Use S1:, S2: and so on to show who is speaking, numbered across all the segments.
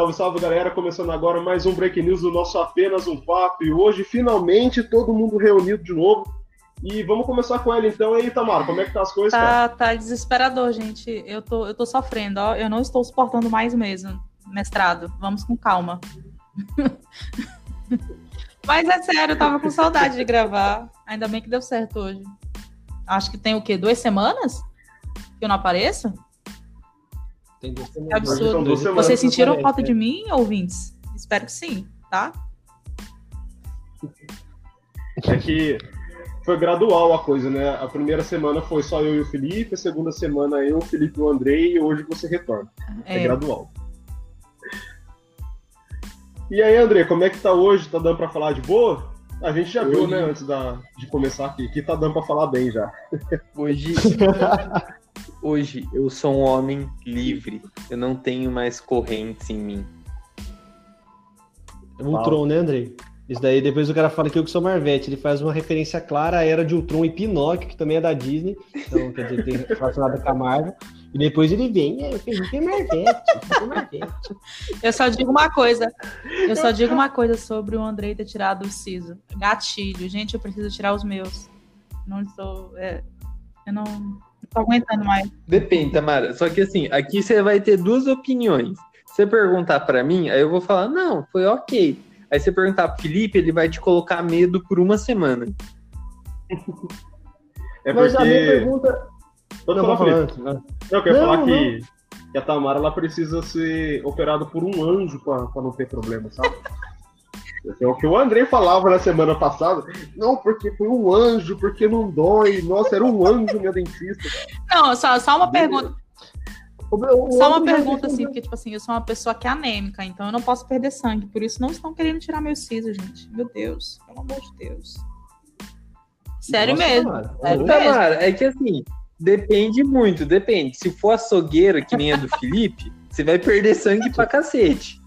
S1: Salve, salve galera, começando agora mais um Break News do nosso Apenas um Papo. E hoje, finalmente, todo mundo reunido de novo. E vamos começar com ela então. E aí, Tamara, como é que tá as coisas?
S2: Tá, tá desesperador, gente. Eu tô, eu tô sofrendo, ó. Eu não estou suportando mais mesmo, mestrado. Vamos com calma. Mas é sério, eu tava com saudade de gravar. Ainda bem que deu certo hoje. Acho que tem o quê? Duas semanas? Que eu não apareço?
S3: Tem duas semanas.
S2: absurdo.
S1: Hoje são duas semanas
S2: Vocês sentiram
S3: aparece,
S2: falta
S3: né?
S2: de mim, ouvintes? Espero que sim, tá?
S1: É que foi gradual a coisa, né? A primeira semana foi só eu e o Felipe, a segunda semana eu, o Felipe e o Andrei, e hoje você retorna. É,
S2: É,
S1: gradual. E aí, André, como é que tá hoje? Tá dando pra falar de boa? A gente já viu,
S3: Hoje-
S1: né, antes da, de começar aqui, que tá dando pra falar bem já.
S4: Hoje, hoje eu sou um homem livre. Eu não tenho mais correntes em mim.
S3: É Ultron, né, Andrei? Isso daí, depois o cara fala que eu que sou Marvete. Ele faz uma referência clara à era de Ultron e Pinóquio, que também é da Disney. Então, quer dizer, tem relacionado com a Marvel. E depois ele vem, é, o Felipe é Marvete. é Marvete.
S2: Eu só digo uma coisa. Eu só digo uma coisa sobre o Andrei ter tirado o siso. Gatilho. Gente, eu preciso tirar os meus. Não estou. é, eu não tô aguentando mais.
S4: Depende, Tamara. Só que assim, aqui você vai ter duas opiniões. Você perguntar pra mim, aí eu vou falar, não, foi ok. Aí você perguntar pro Felipe, ele vai te colocar medo por uma semana.
S1: É
S3: Mas a minha pergunta.
S1: Pode
S3: Não,
S1: falar, Felipe.
S3: falando. né?
S1: Não, eu quero
S3: Não,
S1: falar que, que a Tamara ela precisa ser operada por um anjo pra não ter problema, sabe? É o que o Andrei falava na semana passada. Não, porque foi um anjo, porque não dói. Nossa, era um anjo, minha dentista.
S2: Não, só, só uma pergunta.
S3: O- o-
S2: Só uma pergunta, assim, porque, tipo assim, eu sou uma pessoa que é anêmica, então eu não posso perder sangue. Por isso não estão querendo tirar meu siso, gente. Meu Deus, pelo amor de Deus. Sério
S3: Nossa,
S2: mesmo.
S3: Tamara.
S2: Sério
S3: Ô,
S2: mesmo.
S4: Tamara, é que assim, depende muito, depende. Se for açougueira, que nem a do Felipe, você vai perder sangue pra cacete.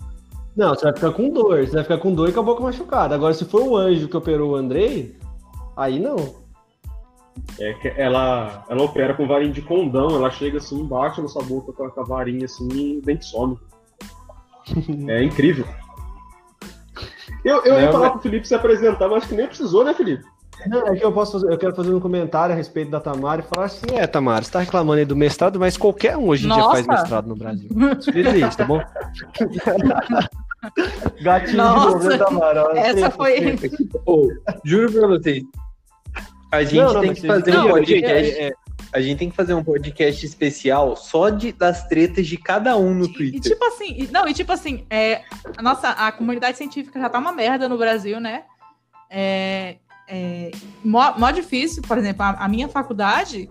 S3: Não, você vai ficar com dor. Você vai ficar com dor e com a boca machucada. Agora, se for o anjo que operou o Andrei, aí não.
S1: É que ela, ela opera com varinha de condão. Ela chega assim, bate na sua boca com a, varinha assim e o dente some. É incrível. Eu, eu ia
S4: Não,
S1: falar
S4: mas-
S1: pro Felipe se apresentar, mas acho que nem precisou, né, Felipe?
S3: Não, é que eu posso fazer, eu quero fazer um comentário a respeito da Tamara e falar assim, é, Tamara, você tá reclamando aí do mestrado, mas qualquer um hoje em dia faz mestrado no Brasil. Feliz, tá bom? Gatinho
S2: Nossa.
S3: de Tamara? Olha,
S2: Essa foi-.
S4: Ô, juro pra vocês. A gente
S3: Não, não,
S4: tem que fazer
S2: Não,
S4: um
S3: entenderam,
S4: podcast.
S3: é- é-
S4: A gente tem que fazer um podcast especial só de, das tretas de cada um no
S2: E, e
S4: Twitter.
S2: tipo assim, e- não, e tipo assim, é, a nossa a comunidade científica já tá uma merda no Brasil, né? É, é, mó, mó difícil, por exemplo, a, a minha faculdade,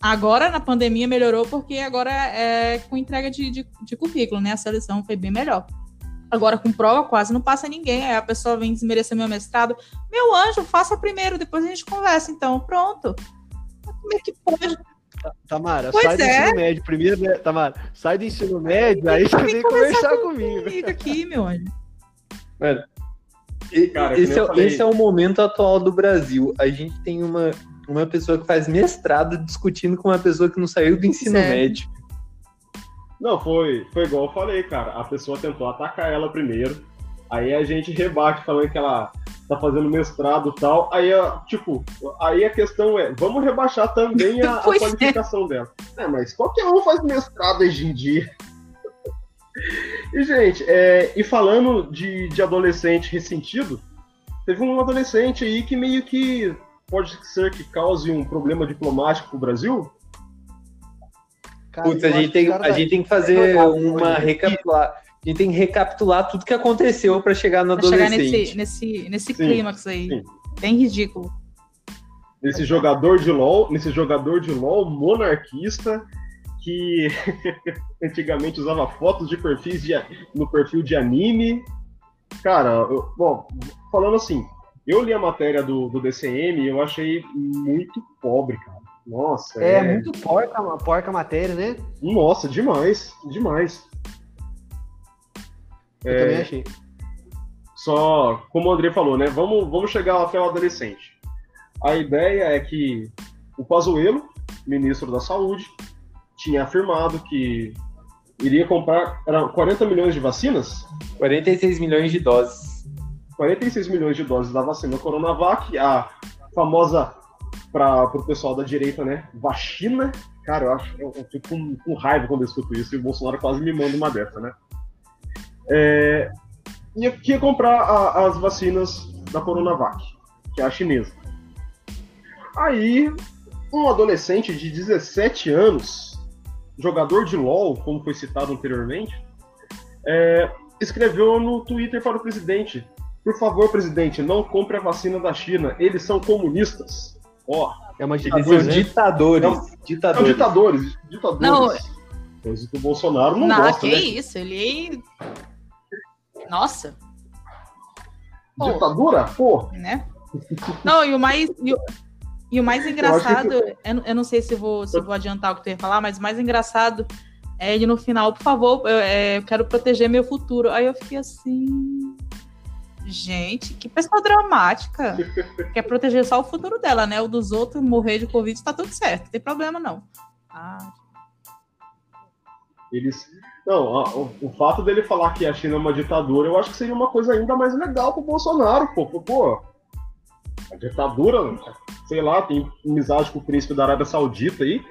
S2: agora na pandemia melhorou porque agora é com entrega de, de, de currículo, né? A seleção foi bem melhor. Agora, com prova, quase não passa ninguém. Aí a pessoa vem desmerecer meu mestrado. Meu anjo, faça primeiro, depois a gente conversa, então. Pronto. Como é que pode?
S3: Tamara,
S2: Pois
S3: sai do
S2: é.
S3: ensino médio primeiro, né? Tamara, sai do ensino médio, aí você vem conversar comigo.
S2: Comigo aqui, meu anjo.
S4: Mano, e-
S1: Cara, que
S4: esse, é,
S1: falei.
S4: esse é o momento atual do Brasil. A gente tem uma, uma pessoa que faz mestrado discutindo com uma pessoa que não saiu do ensino
S2: Sério?
S4: médio.
S1: Não, foi, foi igual eu falei, cara. A pessoa tentou atacar ela primeiro. Aí a gente rebate falando que ela tá fazendo mestrado e tal. Aí, a- tipo, aí a questão é, vamos rebaixar também a, a
S2: é.
S1: qualificação dela. É, mas qualquer um faz mestrado hoje em dia. E, gente, é, e falando de, de adolescente ressentido, teve um adolescente aí que meio que pode ser que cause um problema diplomático pro Brasil.
S3: Cara,
S4: Putz, a gente, tem, a gente tem que fazer uma
S3: não,
S4: recapitular. A gente tem que recapitular tudo que aconteceu pra chegar no
S2: Pra chegar
S4: adolescente.
S2: nesse, nesse, nesse
S1: Sim,
S2: clímax aí.
S1: sim.
S2: Bem ridículo.
S1: nesse jogador de LoL, nesse jogador de LoL monarquista que antigamente usava fotos de perfis de, no perfil de anime. Cara, eu- bom, falando assim, eu li a matéria do, do DCM e eu achei muito pobre, cara. Nossa,
S3: É, muito porca, porca a matéria, né?
S1: Nossa, demais, demais.
S3: Eu
S1: É.
S3: também achei.
S1: Só, como o André falou, né? Vamos, vamos chegar até o adolescente. A ideia é que o Pazuello, ministro da Saúde, tinha afirmado que iria comprar eram 40 milhões de vacinas?
S4: 46 milhões de doses.
S1: 46 milhões de doses da vacina Coronavac, a famosa para o pessoal da direita, né? Vacina. Cara, eu acho eu, eu fico com, com, raiva quando eu escuto isso e o Bolsonaro quase me manda uma dessa, né? É, ia, ia comprar a, as vacinas da Coronavac, que é a chinesa. Aí, um adolescente de 17 anos, jogador de LOL, como foi citado anteriormente, é, escreveu no Twitter para o presidente: Por favor, presidente, não compre a vacina da China, eles são comunistas. Ó, oh,
S4: é uma são né? ditadores. Não,
S1: ditadores. São ditadores. Ditadores. Não, Coisa que o Bolsonaro não, não gosta,
S2: que
S1: né?
S2: isso, ele... Nossa.
S1: Ditadura? Pô.
S2: Né? Não, e o mais... E o, e o mais engraçado, eu, que... eu, eu, não sei se vou, se vou adiantar o que tu ia falar, mas o mais engraçado é ele no final, por favor, eu, é, eu quero proteger meu futuro. Aí eu fiquei assim... Gente, que pessoa dramática. Quer proteger só o futuro dela, né? O dos outros morrer de Covid tá tudo certo, não tem problema não. Ah.
S1: Eles. Não, o, o, fato dele falar que a China é uma ditadura, eu acho que seria uma coisa ainda mais legal pro Bolsonaro, pô. Pô, a ditadura, sei lá, tem amizade com o príncipe da Arábia Saudita aí.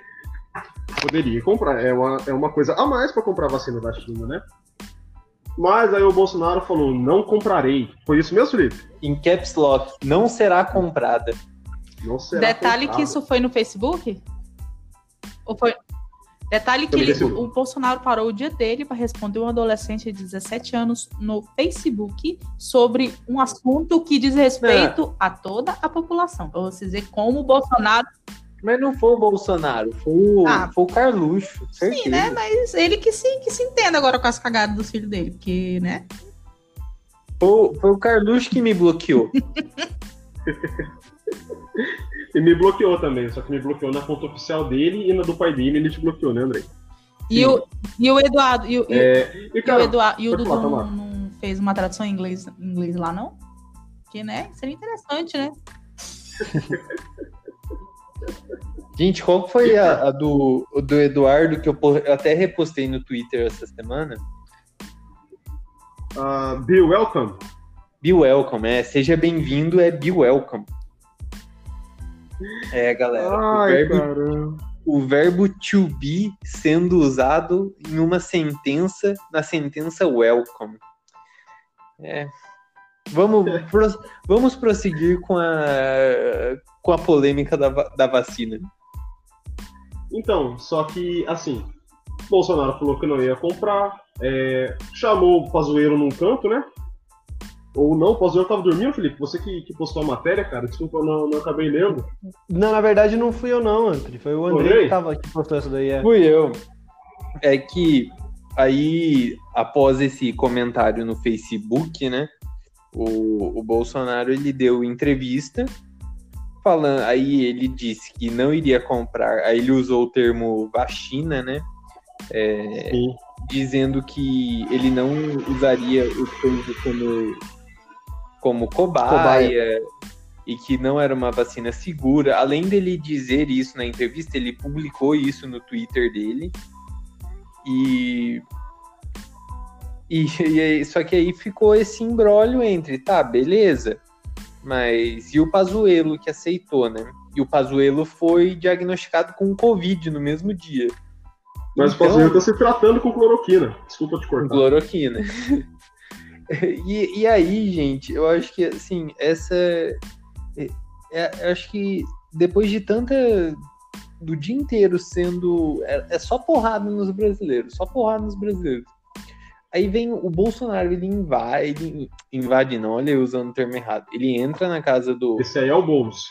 S1: Poderia comprar. É uma, é uma coisa a mais para comprar vacina da China, né? Mas aí o Bolsonaro falou: não comprarei. Foi isso mesmo, Felipe?
S4: Em caps lock, não será comprada.
S2: Não será Detalhe comprada. que isso foi no Facebook? Ou foi. Detalhe que ele, o, Bolsonaro parou o dia dele para responder um adolescente de 17 anos no Facebook sobre um assunto que diz respeito é. a toda a população. Para vocês verem como o Bolsonaro
S4: mas não foi o Bolsonaro, foi o, ah, foi o Carluxo. Certeza.
S2: Sim, né? Mas ele que se, que se entenda agora com as cagadas dos filhos dele, porque, né?
S4: Foi, foi o Carluxo que me bloqueou.
S1: e me bloqueou também, só que me bloqueou na conta oficial dele e na do pai dele ele te bloqueou, né, André?
S2: E o, e o Eduardo. E, o, é, e, cara, e o Eduardo. E o Dudu não, não, fez uma tradução em inglês, em inglês lá, não? Que, né? Seria interessante, né?
S4: Gente, qual foi a, a, do, do Eduardo que eu, eu, até repostei no Twitter essa semana?
S1: Uh, be welcome.
S4: Be welcome, é. Seja bem-vindo, é be welcome. É, galera. Ai, o, verbo, o verbo to be sendo usado em uma sentença, na sentença welcome. É. Vamos, pro, vamos prosseguir com a, com a polêmica da, da vacina.
S1: Então, só que, assim, Bolsonaro falou que não ia comprar, é, chamou o Pazueiro num canto, né? Ou não, o Pazueiro tava dormindo, Felipe? Você que, que postou a matéria, cara, desculpa, eu não, não acabei lendo.
S3: Não, na verdade não fui eu não, Anthony, foi o André que tava aqui postando isso daí. É.
S4: Fui eu. É que aí, após esse comentário no Facebook, né, o, o Bolsonaro, ele deu entrevista falando, aí ele disse que não iria comprar, aí ele usou o termo vacina, né? É, dizendo que ele não usaria o coisa como, como cobaia, cobaia, e que não era uma vacina segura. Além dele dizer isso na entrevista, ele publicou isso no Twitter dele. E e, e, só que aí ficou esse embrólio entre, tá, beleza, mas e o Pazuello que aceitou, né? E o Pazuello foi diagnosticado com Covid no mesmo dia.
S1: Mas então, o Pazuello tá se tratando com cloroquina. Desculpa te cortar.
S4: Cloroquina. e, e aí, gente, eu acho que, assim, essa... É, é, acho que depois de tanta... Do dia inteiro sendo... É, é só porrada nos brasileiros. Só porrada nos brasileiros Aí vem o Bolsonaro, ele invade, invade não, olha eu usando o termo errado. Ele entra na casa do.
S1: Esse aí é o Boulos.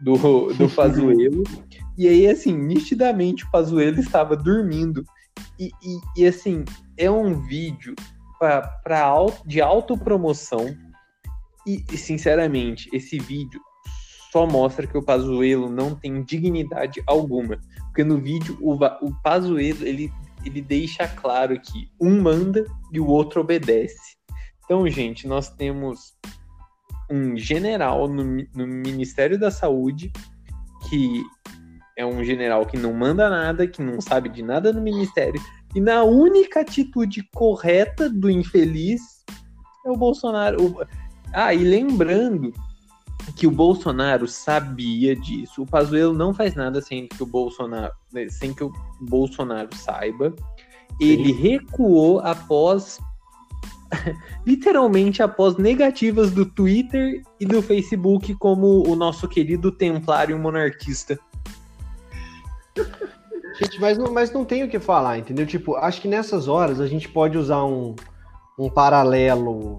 S4: Do, do Pazuello. e aí, assim, nitidamente o Pazuello estava dormindo. E, e, e assim, é um vídeo pra, pra, de autopromoção. E, e, sinceramente, esse vídeo só mostra que o Pazuello não tem dignidade alguma. Porque no vídeo o, o Pazuello, ele ele deixa claro que um manda e o outro obedece. Então, gente, nós temos um general no, no Ministério da Saúde que é um general que não manda nada, que não sabe de nada no ministério, E na única atitude correta do infeliz é o Bolsonaro. Ah, e lembrando que o Bolsonaro sabia disso. O Pazuello não faz nada sem que o Bolsonaro, né, sem que o Bolsonaro saiba. Ele recuou após literalmente após negativas do Twitter e do Facebook como o nosso querido templário monarquista.
S3: Gente, mas não, mas não tem o que falar, entendeu? Tipo, acho que nessas horas a gente pode usar um, um paralelo.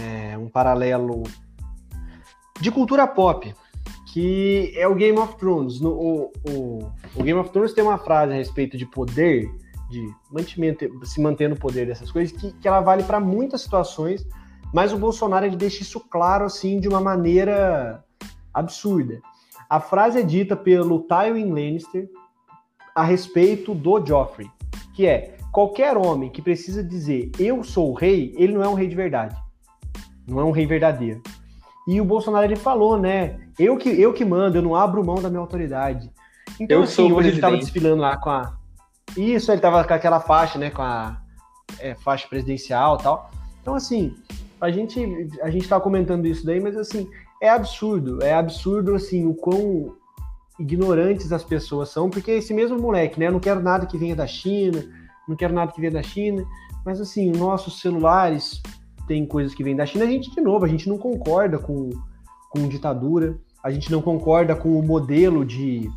S3: é, um paralelo de cultura pop, que é o Game of Thrones. No, o, o, o Game of Thrones tem uma frase a respeito de poder, de mantimento, se manter no poder dessas coisas, que, que ela vale para muitas situações, mas o Bolsonaro ele deixa isso claro assim de uma maneira absurda. A frase é dita pelo Tywin Lannister a respeito do Joffrey, que é qualquer homem que precisa dizer eu sou o rei, ele não é um rei de verdade. Não é um rei verdadeiro. E o Bolsonaro ele falou, né? Eu que eu que mando, eu não abro mão da minha autoridade. Então
S4: Eu
S3: assim, hoje ele estava
S4: presidente.
S3: desfilando lá com a Isso, ele tava com aquela faixa, né, com a é, faixa presidencial, e tal. Então assim, a gente a gente tava comentando isso daí, mas assim, é absurdo, é absurdo assim o quão ignorantes as pessoas são, porque esse mesmo moleque, né? Eu não quero nada que venha da China, não quero nada que venha da China, mas assim, nossos celulares têm coisas que vêm da China. A gente, de novo, a gente não concorda com, com ditadura, a gente não concorda com o modelo de,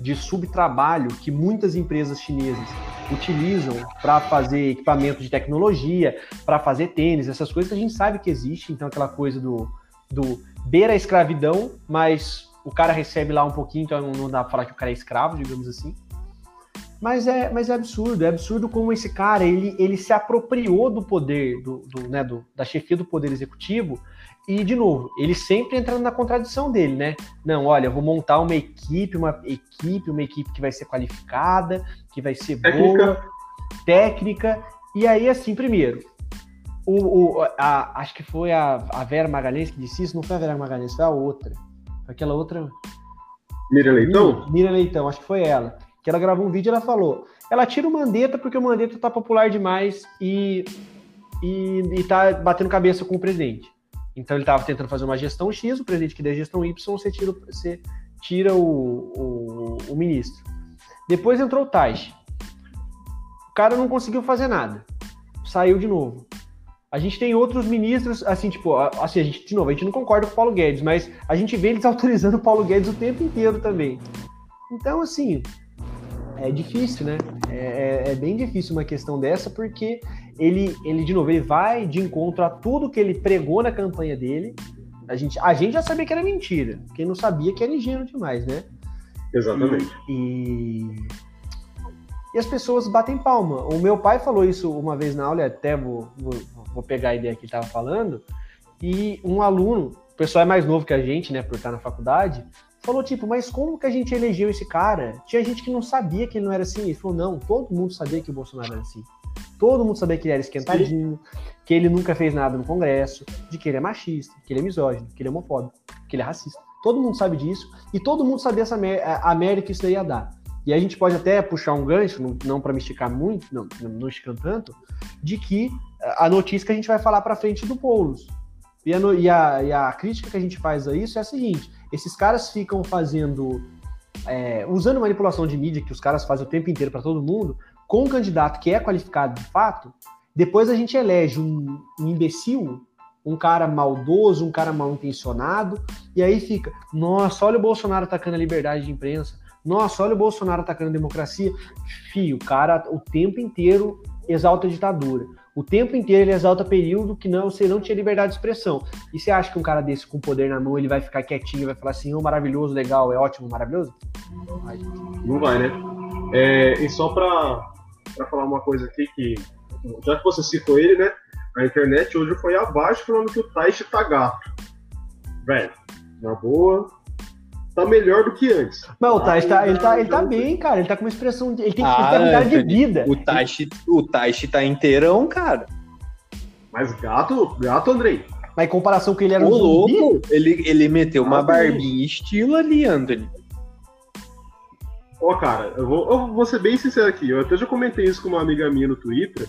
S3: de subtrabalho que muitas empresas chinesas utilizam para fazer equipamento de tecnologia, para fazer tênis, essas coisas que a gente sabe que existe, então aquela coisa do, do beira a escravidão, mas o cara recebe lá um pouquinho, então não dá pra falar que o cara é escravo, digamos assim. Mas é, mas é absurdo, é absurdo como esse cara, ele, ele se apropriou do poder, do, do, né, do, da chefia do poder executivo, e, de novo, ele sempre entrando na contradição dele, né? Não, olha, eu vou montar uma equipe, uma equipe, uma equipe que vai ser qualificada, que vai ser
S1: Técnica.
S3: boa, técnica, e aí, assim, primeiro, o, o- a- acho que foi a, a Vera Magalhães que disse isso, não foi a Vera Magalhães, foi a outra. Foi aquela outra.
S1: Mira Leitão?
S3: Mira Leitão, acho que foi ela. Que ela gravou um vídeo e ela falou: ela tira o Mandetta porque o Mandetta tá popular demais e, e, e tá batendo cabeça com o presidente. Então ele tava tentando fazer uma gestão X, o presidente que der gestão Y, você tira, você tira o, o, o ministro. Depois entrou o Taish. O cara não conseguiu fazer nada. Saiu de novo. A gente tem outros ministros, assim, tipo, assim, a gente, de novo, a gente não concorda com o Paulo Guedes, mas a gente vê eles autorizando o Paulo Guedes o tempo inteiro também. Então, assim, é difícil, né? É, é- é bem difícil uma questão dessa, porque ele, ele, de novo, ele vai de encontro a tudo que ele pregou na campanha dele. A gente, a gente já sabia que era mentira. Quem não sabia que era ingênuo demais, né?
S1: Exatamente.
S3: E, e as pessoas batem palma. O meu pai falou isso uma vez na aula, e até vou, vou, vou pegar a ideia que ele estava falando. E um aluno, o pessoal é mais novo que a gente, né, por estar na faculdade, falou tipo, mas como que a gente elegeu esse cara? Tinha gente que não sabia que ele não era assim. Ele falou, não, todo mundo sabia que o Bolsonaro era assim. Todo mundo sabia que ele era esquentadinho, que ele nunca fez nada no Congresso, de que ele é machista, que ele é misógino, que ele é homofóbico, que ele é racista. Todo mundo sabe disso e todo mundo sabia essa merda que isso ia dar. E a gente pode até puxar um gancho, não, não para me esticar muito, não, não esticando tanto, de que a notícia que a gente vai falar para frente do Boulos. E a, e, a, e a crítica que a gente faz a isso é a seguinte: esses caras ficam fazendo. é, usando manipulação de mídia que os caras fazem o tempo inteiro para todo mundo, com um candidato que é qualificado de fato, depois a gente elege um, um imbecil, um cara maldoso, um cara mal intencionado, e aí fica, nossa, olha o Bolsonaro atacando a liberdade de imprensa, nossa, olha o Bolsonaro atacando a democracia. Fio, o cara o tempo inteiro exalta a ditadura. O tempo inteiro ele exalta período que não, você não tinha liberdade de expressão. E você acha que um cara desse com poder na mão, ele vai ficar quietinho e vai falar assim, oh, maravilhoso, legal, é ótimo, maravilhoso? Ai.
S1: Não vai, né? É, e só pra, pra falar uma coisa aqui que. Já que você citou ele, né? A internet hoje foi abaixo falando que o Taishi tá gato. Velho, na boa. Tá melhor do que antes.
S3: Mas o Tais tá, ele, tá, ele tá bem, cara. Ele tá com uma expressão. de- Ele tem,
S4: Ah,
S3: tem qualidade de vida.
S4: O Taishi, o Taishi tá inteirão, cara.
S1: Mas gato, gato, Andrei.
S3: Mas em comparação com ele era
S4: Ô,
S3: um zumbi.
S4: louco, ele, ele meteu uma
S1: Ah, bem.
S4: barbinha estilo ali, Anthony.
S1: Ó, cara, eu vou, eu vou ser bem sincero aqui. Eu até já comentei isso com uma amiga minha no Twitter.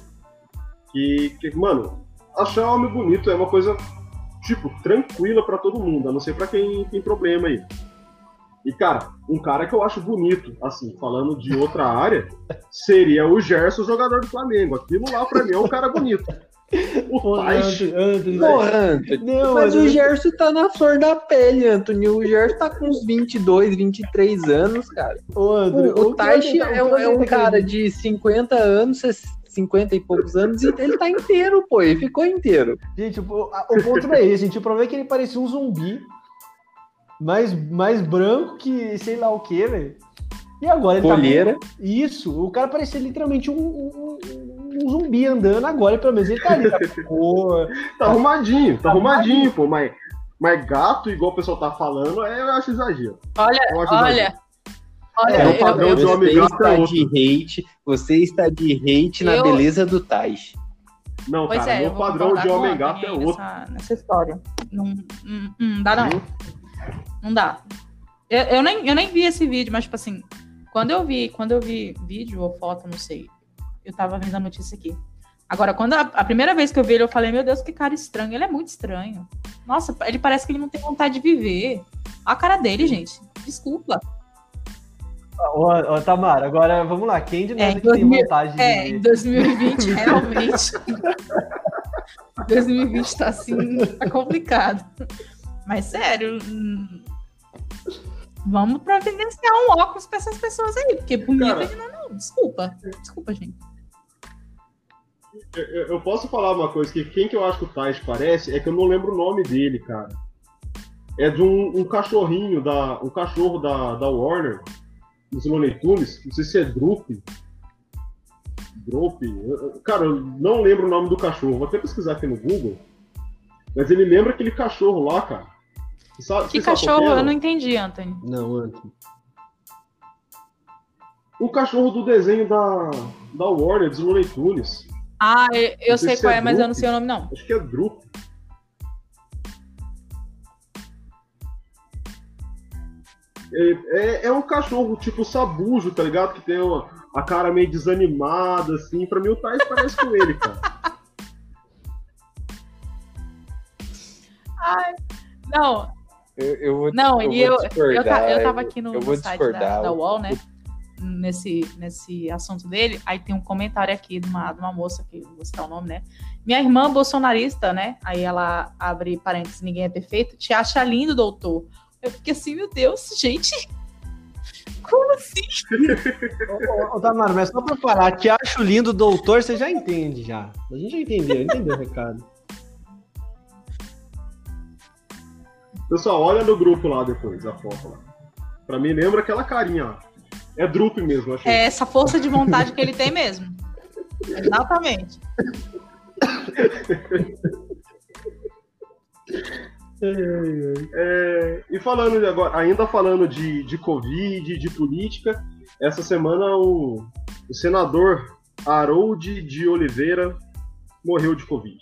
S1: Que, que mano, achar homem bonito é uma coisa, tipo, tranquila pra todo mundo, a não ser pra quem tem problema aí. E, cara, um cara que eu acho bonito, assim, falando de outra área, seria o Gerson, jogador do Flamengo. Aquilo lá, pra mim, é um cara bonito. O
S3: Pô, Anthony,
S4: Porra, Anthony.
S3: Não,
S4: Mas o Gerson tá na flor da pele, Anthony. O Gerson tá com uns 22, 23 anos, cara.
S3: Ô, Anthony,
S4: O, o
S3: que
S4: Taish
S3: Anthony-
S4: é,
S3: o
S4: um- é um
S3: Anthony
S4: cara de 50 anos, 50 e poucos anos, e ele tá inteiro, pô. Ele ficou inteiro.
S3: Gente, o, o ponto não é esse, gente. O problema é que ele parecia um zumbi. Mais, mais branco que sei lá o que, velho. E agora ele
S4: Colheira.
S3: tá. Isso, o cara parecia literalmente um, um- um- um zumbi andando agora, pelo menos ele tá ali. Tá
S1: tá arrumadinho, tá arrumadinho, pô, mas, mas gato, igual o pessoal tá falando, é, eu acho exagero.
S2: Olha,
S1: acho
S2: olha. Olha,
S3: É,
S1: o
S2: eu-
S1: padrão
S2: eu-
S1: de homem
S4: Você
S1: gato
S4: está
S1: é outro.
S4: de hate, você está de hate na
S2: Eu-
S4: beleza do Tais.
S1: Não,
S2: Pois
S1: cara,
S2: é, vou
S1: padrão de
S2: o
S1: homem gato é outro.
S2: Nessa, nessa história. Não, não, não dá, não.
S1: Viu?
S2: Não dá. Eu, eu, nem, eu nem vi esse vídeo, mas, tipo assim, quando eu vi, quando eu vi vídeo ou foto, não sei, eu tava vendo a notícia aqui. Agora, quando a, a primeira vez que eu vi ele, eu falei, meu Deus, que cara estranho. Ele é muito estranho. Nossa, ele parece que ele não tem vontade de viver. A cara dele, gente. Desculpa.
S3: Ô, ô, Tamara, agora vamos lá. Quem de nós
S2: É,
S3: tem
S2: 2000
S3: vontade de.
S2: É, em 2020, realmente. 2020 tá assim, tá complicado. Mas sério, hum, vamos providenciar um óculos pra essas pessoas aí, porque
S1: Cara.
S2: ele não não. Desculpa. Desculpa, gente.
S1: Eu, eu- posso falar uma coisa, que quem que eu acho que o Tais parece é que eu não lembro o nome dele, cara. É de um, um cachorrinho, da, um cachorro da, da Warner, dos Looney Tunes, não sei se é Droop. Droop? Cara, eu não lembro o nome do cachorro, vou até pesquisar aqui no Google. Mas ele lembra aquele cachorro lá, cara. Sabe-
S2: Que cachorro? Eu não entendi, Anthony.
S3: Não, Anthony.
S1: O cachorro do desenho da, da Warner, dos Looney Tunes.
S2: Ah, eu, eu
S1: sei
S2: sei
S1: se
S2: qual
S1: é
S2: é, mas eu não sei o nome, não.
S1: Acho que é Droop. É, é, é um cachorro tipo sabujo, tá ligado? Que tem uma, a cara meio desanimada, assim. Pra mim o Tais parece com ele, cara.
S2: Não,
S4: Eu, eu vou,
S2: não,
S4: eu
S2: e eu,
S4: vou
S2: eu, eu tava aqui no,
S4: eu
S2: no site da, da UOL, né? Nesse, nesse assunto dele, aí tem um comentário aqui de uma, de uma moça, que eu vou citar o nome, né? Minha irmã bolsonarista, né? Aí ela abre parênteses, ninguém é perfeito, te acha lindo, doutor. Eu fiquei assim, meu Deus, gente. Como assim?
S3: Ô, ô, ô, Tamara, mas só pra falar, te acho lindo, doutor, você já entende já. A gente já entendeu, entendeu o recado.
S1: Pessoal, olha no grupo lá depois, a foto lá. Pra mim lembra aquela carinha lá. É Droop mesmo, achei.
S2: É essa força de vontade que ele tem mesmo. Exatamente.
S1: É, e falando de agora, ainda falando de, de Covid, de política, essa semana o, o senador Harold de Oliveira morreu de Covid.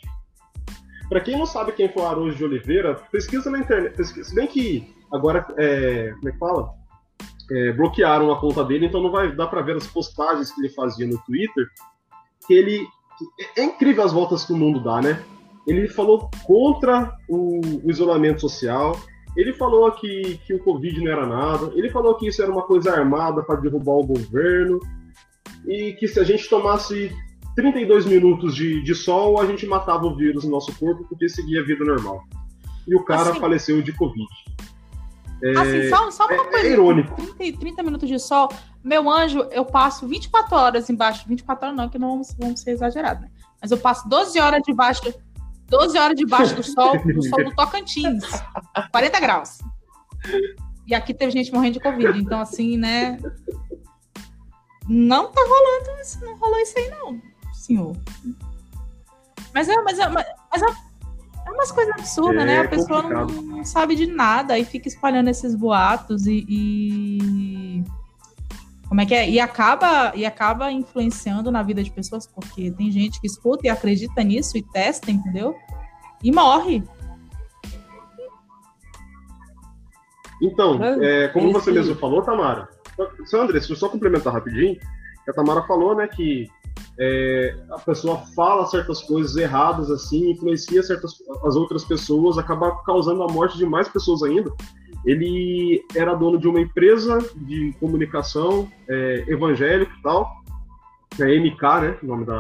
S1: Para quem não sabe quem foi o Harold de Oliveira, pesquisa na internet. Pesquisa, se bem que agora, é, como é que fala? É, bloquearam a conta dele, então não vai dar para ver as postagens que ele fazia no Twitter. Que ele. É incrível as voltas que o mundo dá, né? Ele falou contra o, o isolamento social. Ele falou que, que o Covid não era nada. Ele falou que isso era uma coisa armada para derrubar o governo. E que se a gente tomasse 32 minutos de, de sol, a gente matava o vírus no nosso corpo porque seguia a vida normal. E o cara
S2: Assim-
S1: faleceu de Covid.
S2: Assim, só, só uma
S1: é
S2: coisa.
S1: irônico.
S2: 30, 30 minutos de sol. Meu anjo, eu passo 24 horas embaixo. 24 horas não, que não vamos, vamos ser exagerados, né? Mas eu passo 12 horas debaixo. 12 horas debaixo do sol, do sol do Tocantins. 40 graus. E aqui teve gente morrendo de Covid. Então, assim, né? Não tá rolando isso, não rolou isso aí, não, senhor. Mas é, mas é, mas é, é umas coisas absurdas,
S1: É
S2: né? A pessoa não, não sabe de nada e fica espalhando esses boatos e, e- como é que é? E acaba, e acaba influenciando na vida de pessoas, porque tem gente que escuta e acredita nisso e testa, entendeu? E morre.
S1: Então,
S4: Mas
S1: é, como
S4: esse-
S1: você mesmo falou, Tamara, Sandra, deixa eu só complementar rapidinho. A Tamara falou, né, que é, a pessoa fala certas coisas erradas, assim, influencia certas as outras pessoas, acaba causando a morte de mais pessoas ainda. Ele era dono de uma empresa de comunicação é, evangélica e tal, é MK, né, o nome da,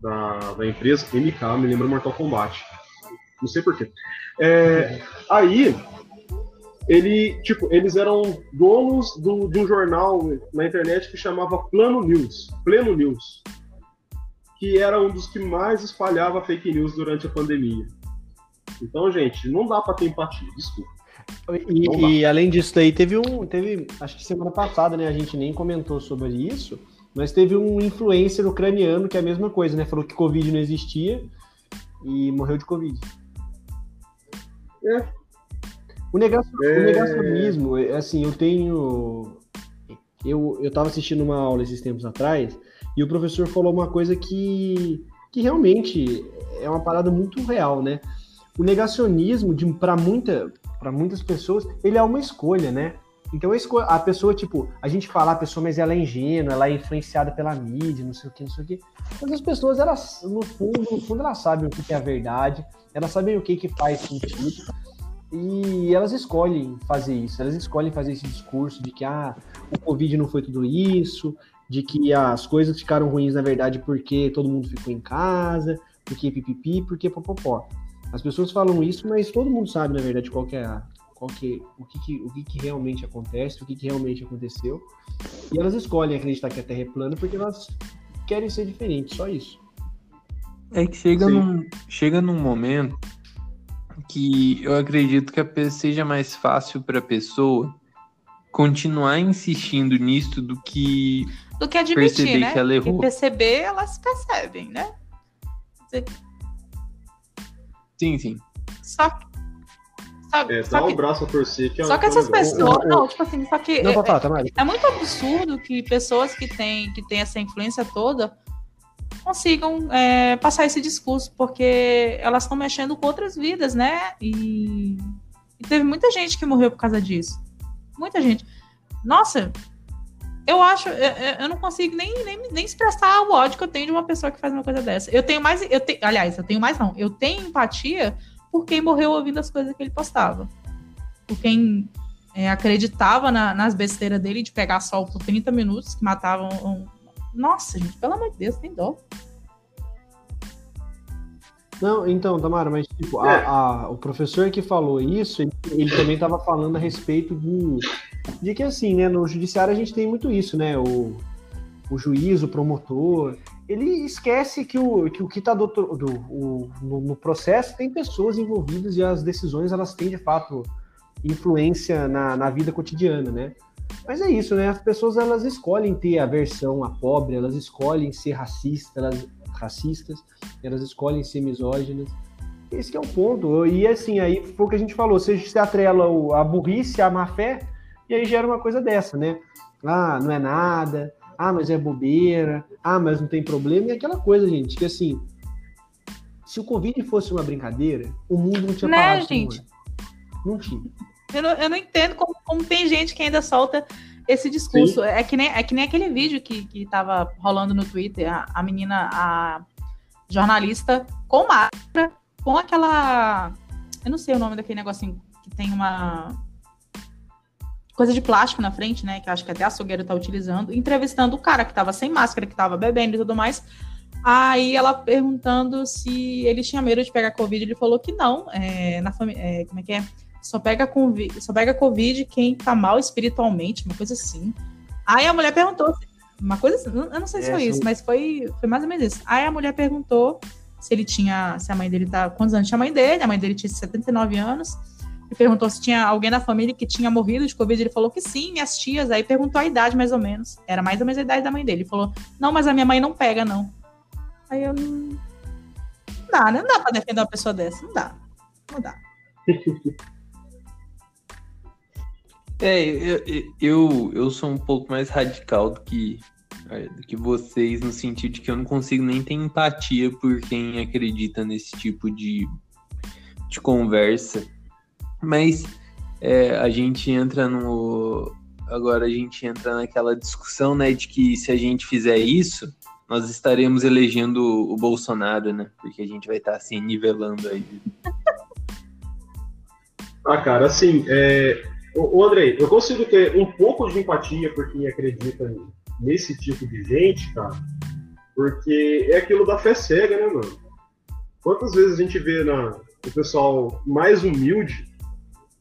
S1: da, da empresa, MK, me lembra Mortal Kombat. Não sei porquê. É, aí, ele, tipo, eles eram donos do, de um jornal na internet que chamava Plano News, Pleno News, que era um dos que mais espalhava fake news durante a pandemia. Então, gente, não dá para ter empatia, desculpa.
S3: E, e, além disso daí, teve um, teve, acho que semana passada, né, a gente nem comentou sobre isso, mas teve um influencer ucraniano que é a mesma coisa, né, falou que Covid não existia e morreu de Covid. É, o, negacion, é... o negacionismo, é, assim, eu tenho. Eu, eu tava assistindo uma aula esses tempos atrás e o professor falou uma coisa que, que realmente é uma parada muito real, né? O negacionismo, para muita, muitas pessoas, ele é uma escolha, né? Então a pessoa, tipo, a gente fala a pessoa, mas ela é ingênua, ela é influenciada pela mídia, não sei o que, não sei o que. Mas as pessoas, elas, no fundo, no fundo, elas sabem o que é a verdade, elas sabem o que, que faz sentido. E elas escolhem fazer isso, elas escolhem fazer esse discurso de que ah, o Covid não foi tudo isso, de que as coisas ficaram ruins na verdade porque todo mundo ficou em casa, porque pipipi, porque popopó. As pessoas falam isso, mas todo mundo sabe na verdade qual que é a, qual que, o, que, que, o que, que realmente acontece, o que, que realmente aconteceu. E elas escolhem acreditar que a Terra é plana porque elas querem ser diferentes, só isso.
S4: É que chega, num, chega num momento que eu acredito que seja mais fácil para a pessoa continuar insistindo nisso do que
S2: do que admitir, perceber né? que ela errou. E perceber, elas percebem, né?
S4: Sim, sim.
S2: Só que
S1: é, dá um braço a torcer que
S2: é Só que essas pessoas. Não, tipo assim, só que.
S3: Não,
S2: é,
S3: falar, tá,
S2: é, muito absurdo que pessoas que têm, que têm essa influência toda consigam é, passar esse discurso, porque elas estão mexendo com outras vidas, né? E, e, teve muita gente que morreu por causa disso. Muita gente. Nossa, eu acho, eu, eu não consigo nem, nem, nem expressar o ódio que eu tenho de uma pessoa que faz uma coisa dessa. Eu tenho mais, eu tenho, aliás, eu tenho mais não, eu tenho empatia por quem morreu ouvindo as coisas que ele postava. Por quem é, acreditava na, nas besteiras dele de pegar sol por 30 minutos, que matavam nossa, gente, pelo amor de Deus, tem dó.
S3: Não, então, Tamara, mas tipo, a, é. a, o professor que falou isso, ele, ele também estava falando a respeito de, de que assim, né, no judiciário a gente tem muito isso, né, o, o juiz, o promotor, ele esquece que o que, o que está do, do, o, no, no, processo tem pessoas envolvidas e as decisões elas têm de fato influência na, na vida cotidiana, né? Mas é isso, né? As pessoas elas escolhem ter aversão a pobre, elas escolhem ser racistas, elas, racistas, elas escolhem ser misóginas. Esse é o ponto. E assim, aí foi o que a gente falou, você se atrela a burrice, a má fé, e aí gera uma coisa dessa, né? Ah, não é nada, ah, mas é bobeira, ah, mas não tem problema, e aquela coisa, gente, que assim, se o Covid fosse uma brincadeira, o mundo não tinha
S2: né, parado. Gente?
S3: Não tinha.
S2: Eu não, eu não entendo como, como, tem gente que ainda solta esse discurso. É que, nem, é que nem aquele vídeo que, que tava rolando no Twitter, a, a menina, a jornalista com máscara, com aquela. Eu não sei o nome daquele negocinho que tem uma coisa de plástico na frente, né? Que acho que até a açougueira tá utilizando, entrevistando o cara que tava sem máscara, que tava bebendo e tudo mais. Aí ela perguntando se ele tinha medo de pegar Covid, ele falou que não. É, na família. É, como é que é? Só pega, COVID, só pega Covid quem tá mal espiritualmente, uma coisa assim. Aí a mulher perguntou, uma coisa assim, eu não sei se é, foi isso, mas foi, foi mais ou menos isso. Aí a mulher perguntou se ele tinha, se a mãe dele tá, quantos anos tinha a mãe dele, a mãe dele tinha 79 anos, e perguntou se tinha alguém na família que tinha morrido de Covid, ele falou que sim, minhas tias, aí perguntou a idade mais ou menos, era mais ou menos a idade da mãe dele, ele falou, não, mas a minha mãe não pega, não. Aí eu não... Não dá, né? Não dá pra defender uma pessoa dessa, não dá, não dá.
S4: É, eu, eu, eu sou um pouco mais radical do que, é, do que vocês, no sentido de que eu não consigo nem ter empatia por quem acredita nesse tipo de, de conversa. Mas é, a gente entra no, agora a gente entra naquela discussão, né, de que se a gente fizer isso, nós estaremos elegendo o Bolsonaro, né? Porque a gente vai estar assim nivelando aí.
S1: Ah, cara, assim, é... o Andrei, eu consigo ter um pouco de empatia por quem acredita nesse tipo de gente, cara, porque é aquilo da fé cega, né, mano? Quantas vezes a gente vê na, o pessoal mais humilde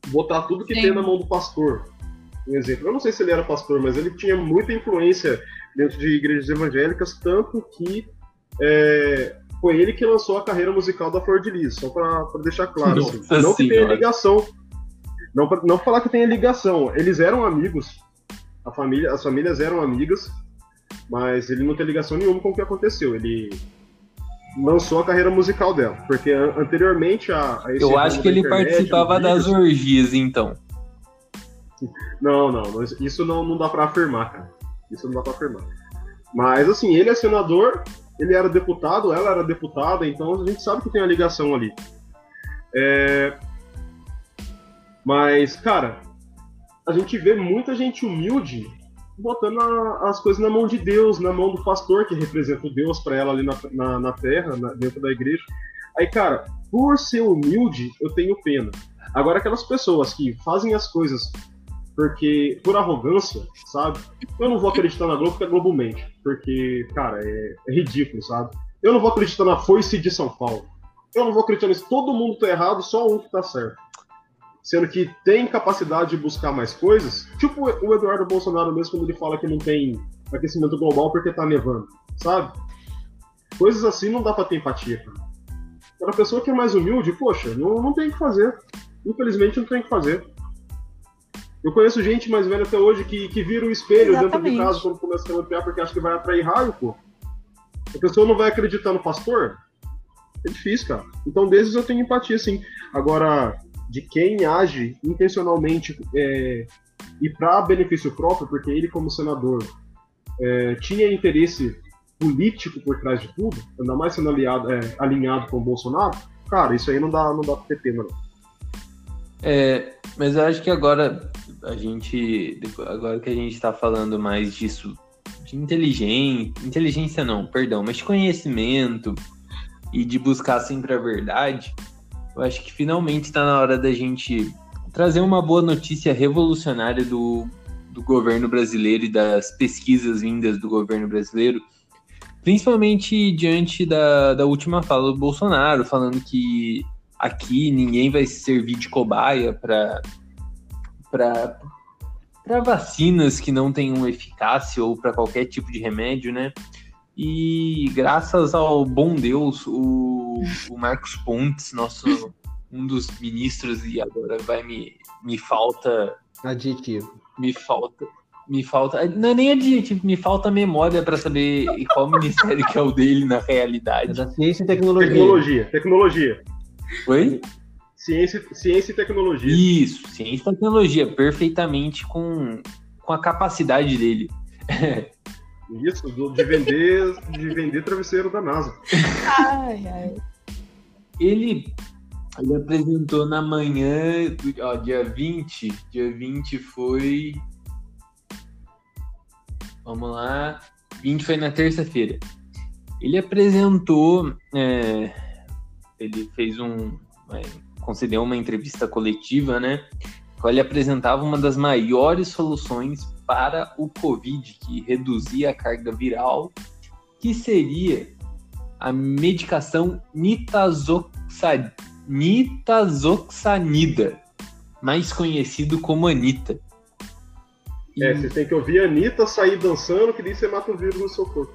S1: botar tudo que Sim. tem na mão do pastor? Um exemplo, eu não sei se ele era pastor, mas ele tinha muita influência dentro de igrejas evangélicas, tanto que é, foi ele que lançou a carreira musical da Flor de Lis, só para deixar claro. Assim. Não que tenha ligação, não, não falar que tenha ligação, eles eram amigos, a família, as famílias eram amigas, mas ele não tem ligação nenhuma com o que aconteceu. Ele lançou a carreira musical dela, porque anteriormente a, a
S4: Eu acho que ele internet, participava das orgias, então.
S1: Não, não, isso não, não dá para afirmar, cara. Isso não dá para afirmar. Mas assim, ele é senador, ele era deputado, ela era deputada, então a gente sabe que tem a ligação ali. É... Mas, cara, a gente vê muita gente humilde botando a, as coisas na mão de Deus, na mão do pastor que representa o Deus para ela ali na, na, na terra, na, dentro da igreja. Aí, cara, por ser humilde, eu tenho pena. Agora, aquelas pessoas que fazem as coisas porque por arrogância, sabe? Eu não vou acreditar na Globo porque a Globo mente, porque, cara, é, é ridículo, sabe? Eu não vou acreditar na foice de São Paulo. Eu não vou acreditar nisso. Todo mundo tá errado, só um que tá certo sendo que tem capacidade de buscar mais coisas, tipo o Eduardo Bolsonaro mesmo quando ele fala que não tem aquecimento global porque tá nevando, sabe? Coisas assim não dá pra ter empatia, cara. Para a pessoa que é mais humilde, poxa, não, não tem o que fazer. Infelizmente não tem o que fazer. Eu conheço gente mais velha até hoje que, que vira um espelho Exatamente. dentro de casa quando começa a campear porque acha que vai atrair raio, pô. A pessoa não vai acreditar no pastor? É difícil, cara. Então, desses eu tenho empatia, sim. Agora, de quem age intencionalmente é, e para benefício próprio, porque ele, como senador, é, tinha interesse político por trás de tudo, ainda mais sendo aliado, é, alinhado com o Bolsonaro, cara, isso aí não dá, não dá pra ter pena.
S4: É, mas eu acho que agora a gente, agora que a gente está falando mais disso, de inteligência, inteligência não, perdão, mas de conhecimento e de buscar sempre a verdade, eu acho que finalmente está na hora da gente trazer uma boa notícia revolucionária do, do governo brasileiro e das pesquisas vindas do governo brasileiro, principalmente diante da, da última fala do Bolsonaro, falando que aqui ninguém vai servir de cobaia para para vacinas que não tenham eficácia ou para qualquer tipo de remédio, né? E graças ao bom Deus, o, o Marcos Pontes, nosso um dos ministros, e agora vai me, me falta.
S3: Adjetivo.
S4: Me falta. Me falta. Não é nem adjetivo, me falta memória para saber qual ministério que é o dele na realidade. É
S3: da ciência e tecnologia.
S1: Tecnologia, tecnologia.
S4: Oi?
S1: Ciência, ciência e tecnologia.
S4: Isso, ciência e tecnologia, perfeitamente com, com a capacidade dele.
S1: Isso, de vender, de vender travesseiro da NASA.
S2: Ai, ai.
S4: Ele, ele apresentou na manhã, ó, dia 20. Dia 20 foi. Vamos lá. 20 foi na terça-feira. Ele apresentou. É, ele fez um. É, concedeu uma entrevista coletiva, né? Ele apresentava uma das maiores soluções para o Covid, que reduzia a carga viral, que seria a medicação nitazoxanida, nitazoxanida mais conhecido como Anita.
S1: E... É, você tem que ouvir a Anitta sair dançando, que daí você mata o vírus no seu corpo.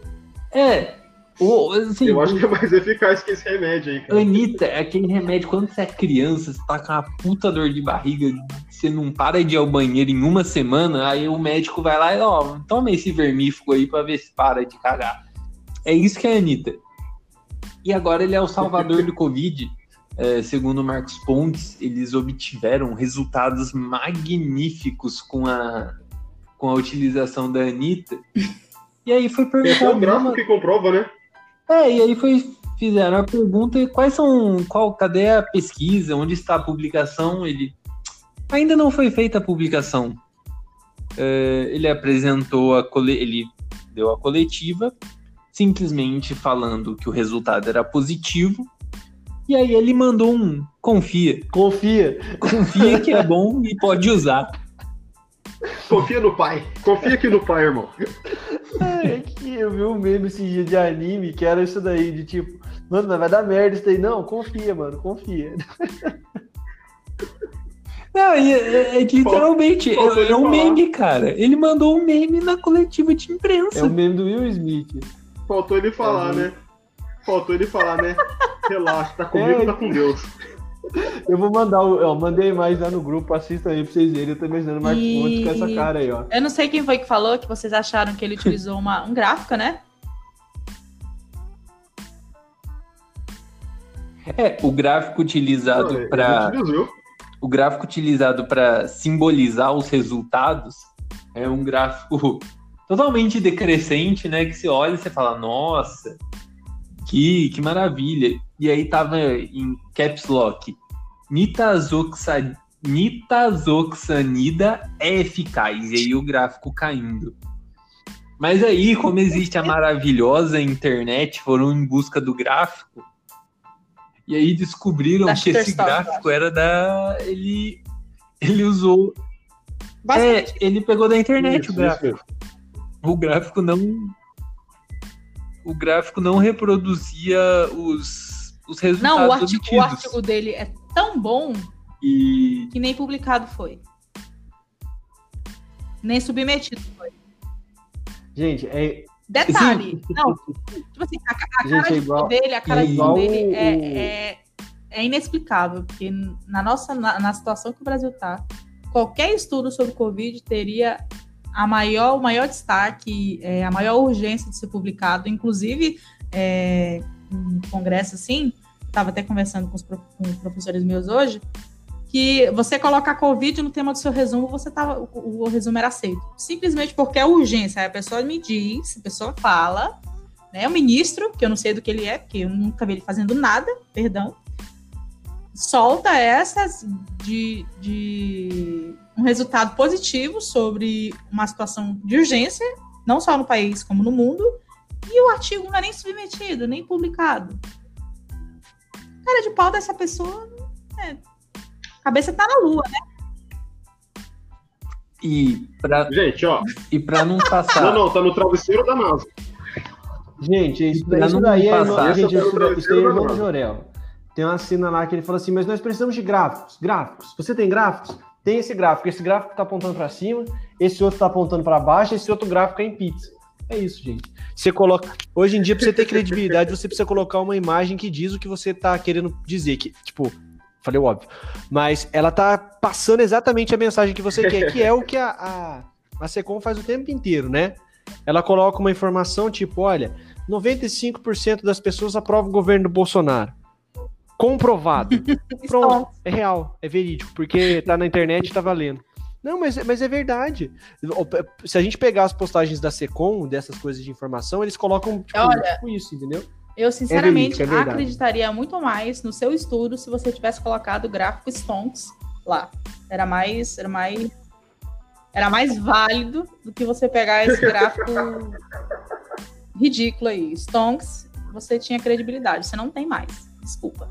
S4: É, o, assim,
S1: eu acho que é mais eficaz que esse remédio aí.
S4: Cara. Anitta é aquele remédio quando você é criança, você tá com uma puta dor de barriga, você não para de ir ao banheiro em uma semana, aí o médico vai lá e, ó, toma esse vermífugo aí pra ver se para de cagar. É isso que é a Anitta. E agora ele é o salvador do Covid. É, segundo o Marcos Pontes, eles obtiveram resultados magníficos com a, com a utilização da Anitta. E aí foi perguntar.
S1: É o gráfico que comprova, né?
S4: É, e aí foi, fizeram a pergunta, quais são, qual, cadê a pesquisa, onde está a publicação? Ele, ainda não foi feita a publicação. eh, ele apresentou a cole... ele deu a coletiva simplesmente falando que o resultado era positivo. E aí ele mandou um confia,
S3: Confia.
S4: confia que é bom e pode usar.
S1: Confia no pai. Confia aqui no pai, irmão.
S3: É que eu vi um meme esse dia de anime que era isso daí, de tipo, mano, mas vai dar merda isso daí. Não, confia, mano, confia.
S4: Não, e é, é que literalmente
S1: Faltou
S4: é,
S1: ele
S4: é um
S1: falar.
S4: meme, cara. Ele mandou um meme na coletiva de imprensa.
S3: É o meme do Will Smith.
S1: Faltou ele falar,
S3: É,
S1: né? Faltou ele falar, né? Relaxa, tá comigo,
S3: É.
S1: tá com Deus.
S3: Eu vou mandar, o- eu mandei mais lá no grupo, assista aí pra vocês verem. Eu tô imaginando o Marcos
S2: E-
S3: com essa cara aí, ó.
S2: Eu não sei quem foi que falou que vocês acharam que ele utilizou uma, um gráfico, né?
S4: É, o gráfico utilizado para. O gráfico utilizado para simbolizar os resultados é um gráfico totalmente decrescente, né? Que você olha e você fala, nossa, que, que maravilha. E aí tava em caps lock. Nitazoxa, nitazoxanida é eficaz. E aí o gráfico caindo. Mas aí, como existe a maravilhosa internet, foram em busca do gráfico. E aí descobriram
S2: Da
S4: que esse gráfico era da. Ele, ele usou.
S2: Basicamente,
S4: É, ele pegou da internet
S1: Isso,
S4: o gráfico.
S1: isso.
S4: O gráfico não. O gráfico não reproduzia os, os resultados
S2: não, o artigo, o
S4: obtidos.
S2: artigo dele é tão bom
S4: E
S2: que nem publicado foi. Nem submetido foi.
S3: Gente, é,
S2: Detalhe, não, tipo assim, a, a
S3: Gente,
S2: cara
S3: é
S2: de
S3: igual-
S2: dele, a cara
S4: é
S2: de dele é, é, é inexplicável, porque na nossa, na, na situação que o Brasil tá, qualquer estudo sobre Covid teria a maior, o maior destaque, é, a maior urgência de ser publicado, inclusive é, um congresso assim, estava até conversando com os, com os professores meus hoje, que você colocar Covid no tema do seu resumo, você tava, o, o resumo era aceito. Simplesmente porque é urgência. A pessoa me diz, a pessoa fala, né? O ministro, que eu não sei do que ele é, porque eu nunca vi ele fazendo nada, perdão, solta essas de, de um resultado positivo sobre uma situação de urgência, não só no país como no mundo, e o artigo não é nem submetido, nem publicado. Cara de pau dessa pessoa, é, cabeça tá na lua, né?
S4: E pra,
S1: Gente, ó.
S4: e pra não passar.
S1: Não, não, tá no travesseiro da NASA.
S3: gente, isso,
S4: Pra
S3: isso
S4: não
S3: daí é,
S4: passar.
S3: gente,
S1: Esse é
S3: isso, isso daí é irmão do Jorel. Tem uma cena lá que ele fala assim, mas nós precisamos de gráficos, gráficos. Você tem gráficos? Tem esse gráfico. Esse gráfico tá apontando para cima, esse outro tá apontando para baixo, esse outro gráfico é em pizza. É isso, gente. Você coloca. Hoje em dia, pra você ter credibilidade, você precisa colocar uma imagem que diz o que você tá querendo dizer. Que, tipo, falei o óbvio. Mas ela tá passando exatamente a mensagem que você quer, que é o que a, a, a Secom faz o tempo inteiro, né? Ela coloca uma informação tipo, olha, 95% das pessoas aprovam o governo do Bolsonaro. Comprovado. Pronto, é real, é verídico, porque tá na internet e tá valendo. Não, mas, mas é verdade. Se a gente pegar as postagens da Secom, dessas coisas de informação, eles colocam tipo,
S2: Olha,
S3: tipo isso, entendeu?
S2: Eu, sinceramente,
S3: verídico, é
S2: acreditaria muito mais no seu estudo se você tivesse colocado o gráfico Stonks lá. Era mais, era mais, era mais válido do que você pegar esse gráfico ridículo aí. Stonks, você tinha credibilidade, você não tem mais. Desculpa.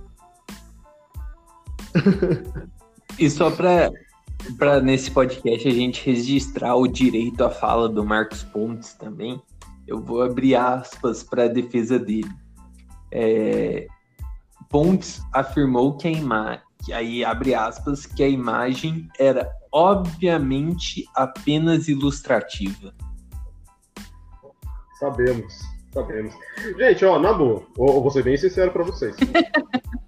S4: E só pra, pra nesse podcast a gente registrar o direito à fala do Marcos Pontes também, eu vou abrir aspas para a defesa dele. É, Pontes afirmou que a imagem, aí abre aspas, que a imagem era obviamente apenas ilustrativa.
S1: Sabemos, sabemos. Gente, ó, na boa, eu vou ser bem sincero pra vocês.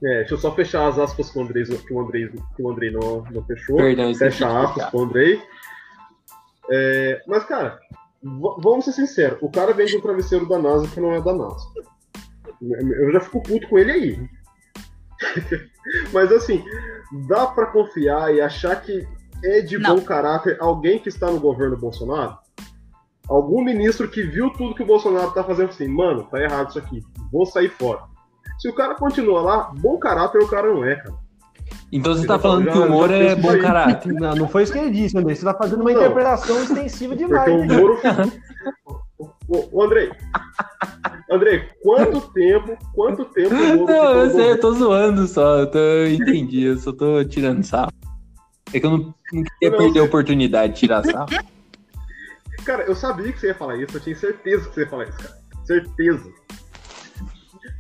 S1: É, deixa eu só fechar as aspas que o Andrei, que o Andrei, que o Andrei não, não fechou.
S4: Perdão,
S1: Fecha aspas com o Andrei. É, mas, cara, vamos ser sinceros. O cara vende um travesseiro da NASA que não é da NASA. Eu já fico puto com ele aí. mas, assim, dá pra confiar e achar que é de
S2: Não.
S1: bom caráter alguém que está no governo Bolsonaro? Algum ministro que viu tudo que o Bolsonaro tá fazendo assim, mano, tá errado isso aqui, vou sair fora. Se o cara continua lá, bom caráter o cara não é, cara.
S4: Então você
S1: Ele
S4: tá
S1: já-
S4: falando
S1: já-
S4: que o Moro é bom
S1: isso aí.
S4: caráter.
S3: Não, não foi isso que ele disse, André. Você tá fazendo uma
S1: Não.
S3: interpretação extensiva demais.
S1: Porque o
S3: né?
S1: Moro. Ô, ô, Andrei. Andrei, quanto tempo, quanto tempo o
S4: Não, eu sei, eu tô zoando só, eu tô, eu entendi, eu só tô tirando sarro. É que eu não, não queria
S1: Não,
S4: perder a oportunidade de tirar sarro.
S1: Cara, eu sabia que você ia falar isso, eu tinha certeza que você ia falar isso, cara. Certeza.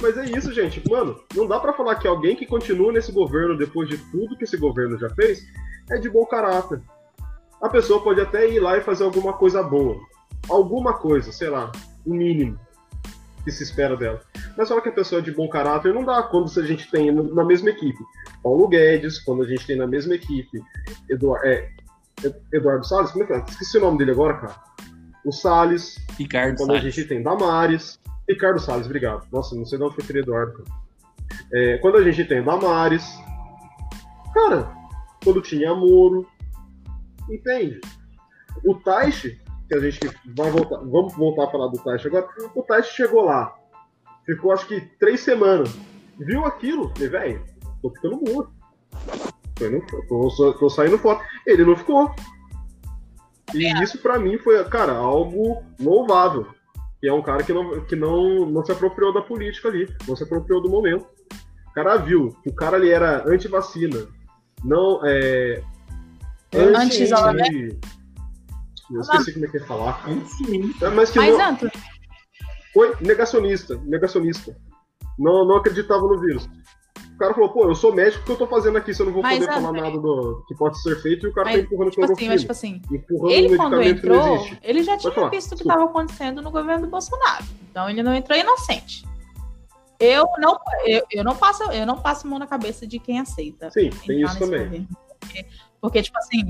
S1: Mas é isso, gente. Mano, não dá pra falar que alguém que continua nesse governo depois de tudo que esse governo já fez é de bom caráter. A pessoa pode até ir lá e fazer alguma coisa boa. Alguma coisa, sei lá, o mínimo que se espera dela. Mas falar que a pessoa é de bom caráter não dá quando a gente tem na mesma equipe Paulo Guedes, quando a gente tem na mesma equipe Eduardo, é, Eduardo Salles, como é que é? Esqueci o nome dele agora, cara. O Salles,
S4: Ricardo
S1: quando a
S4: Salles.
S1: gente tem Damares, Ricardo Salles, obrigado. Nossa, não sei de onde foi Eduardo. É, quando a gente tem Damares, cara, quando tinha Moro, entende? O Taishi, que a gente vai voltar, vamos voltar a falar do Taishi agora. O Taishi chegou lá, ficou acho que três semanas, viu aquilo, e velho, tô ficando morto. Tô, tô- tô saindo fora. Ele não ficou. E isso pra mim foi, cara, algo louvável. Que é um cara que não, que não, não se apropriou da política ali, não se apropriou do momento. O cara viu que o cara ali era anti-vacina, não é.
S2: Anti-isolamento.
S1: Eu esqueci como é que ia falar.
S4: Sim.
S1: Mas que
S2: Mas,
S1: não,
S2: Antônio,
S1: negacionista, negacionista. Não, não acreditava no vírus. O cara falou, pô, eu sou médico, o que eu tô fazendo aqui se eu não vou
S2: Mas,
S1: poder falar nada do que pode ser feito e o cara
S2: mas,
S1: tá empurrando
S2: tipo assim, mas, tipo assim,
S1: empurrando
S2: ele
S1: um
S2: quando entrou, ele já tinha
S1: falar,
S2: visto o que estava acontecendo no governo do Bolsonaro. Então ele não entrou inocente. Eu não, eu, eu não passo, eu não passo mão na cabeça de quem aceita.
S1: Sim, tem isso também.
S2: governo. Porque, porque, tipo assim,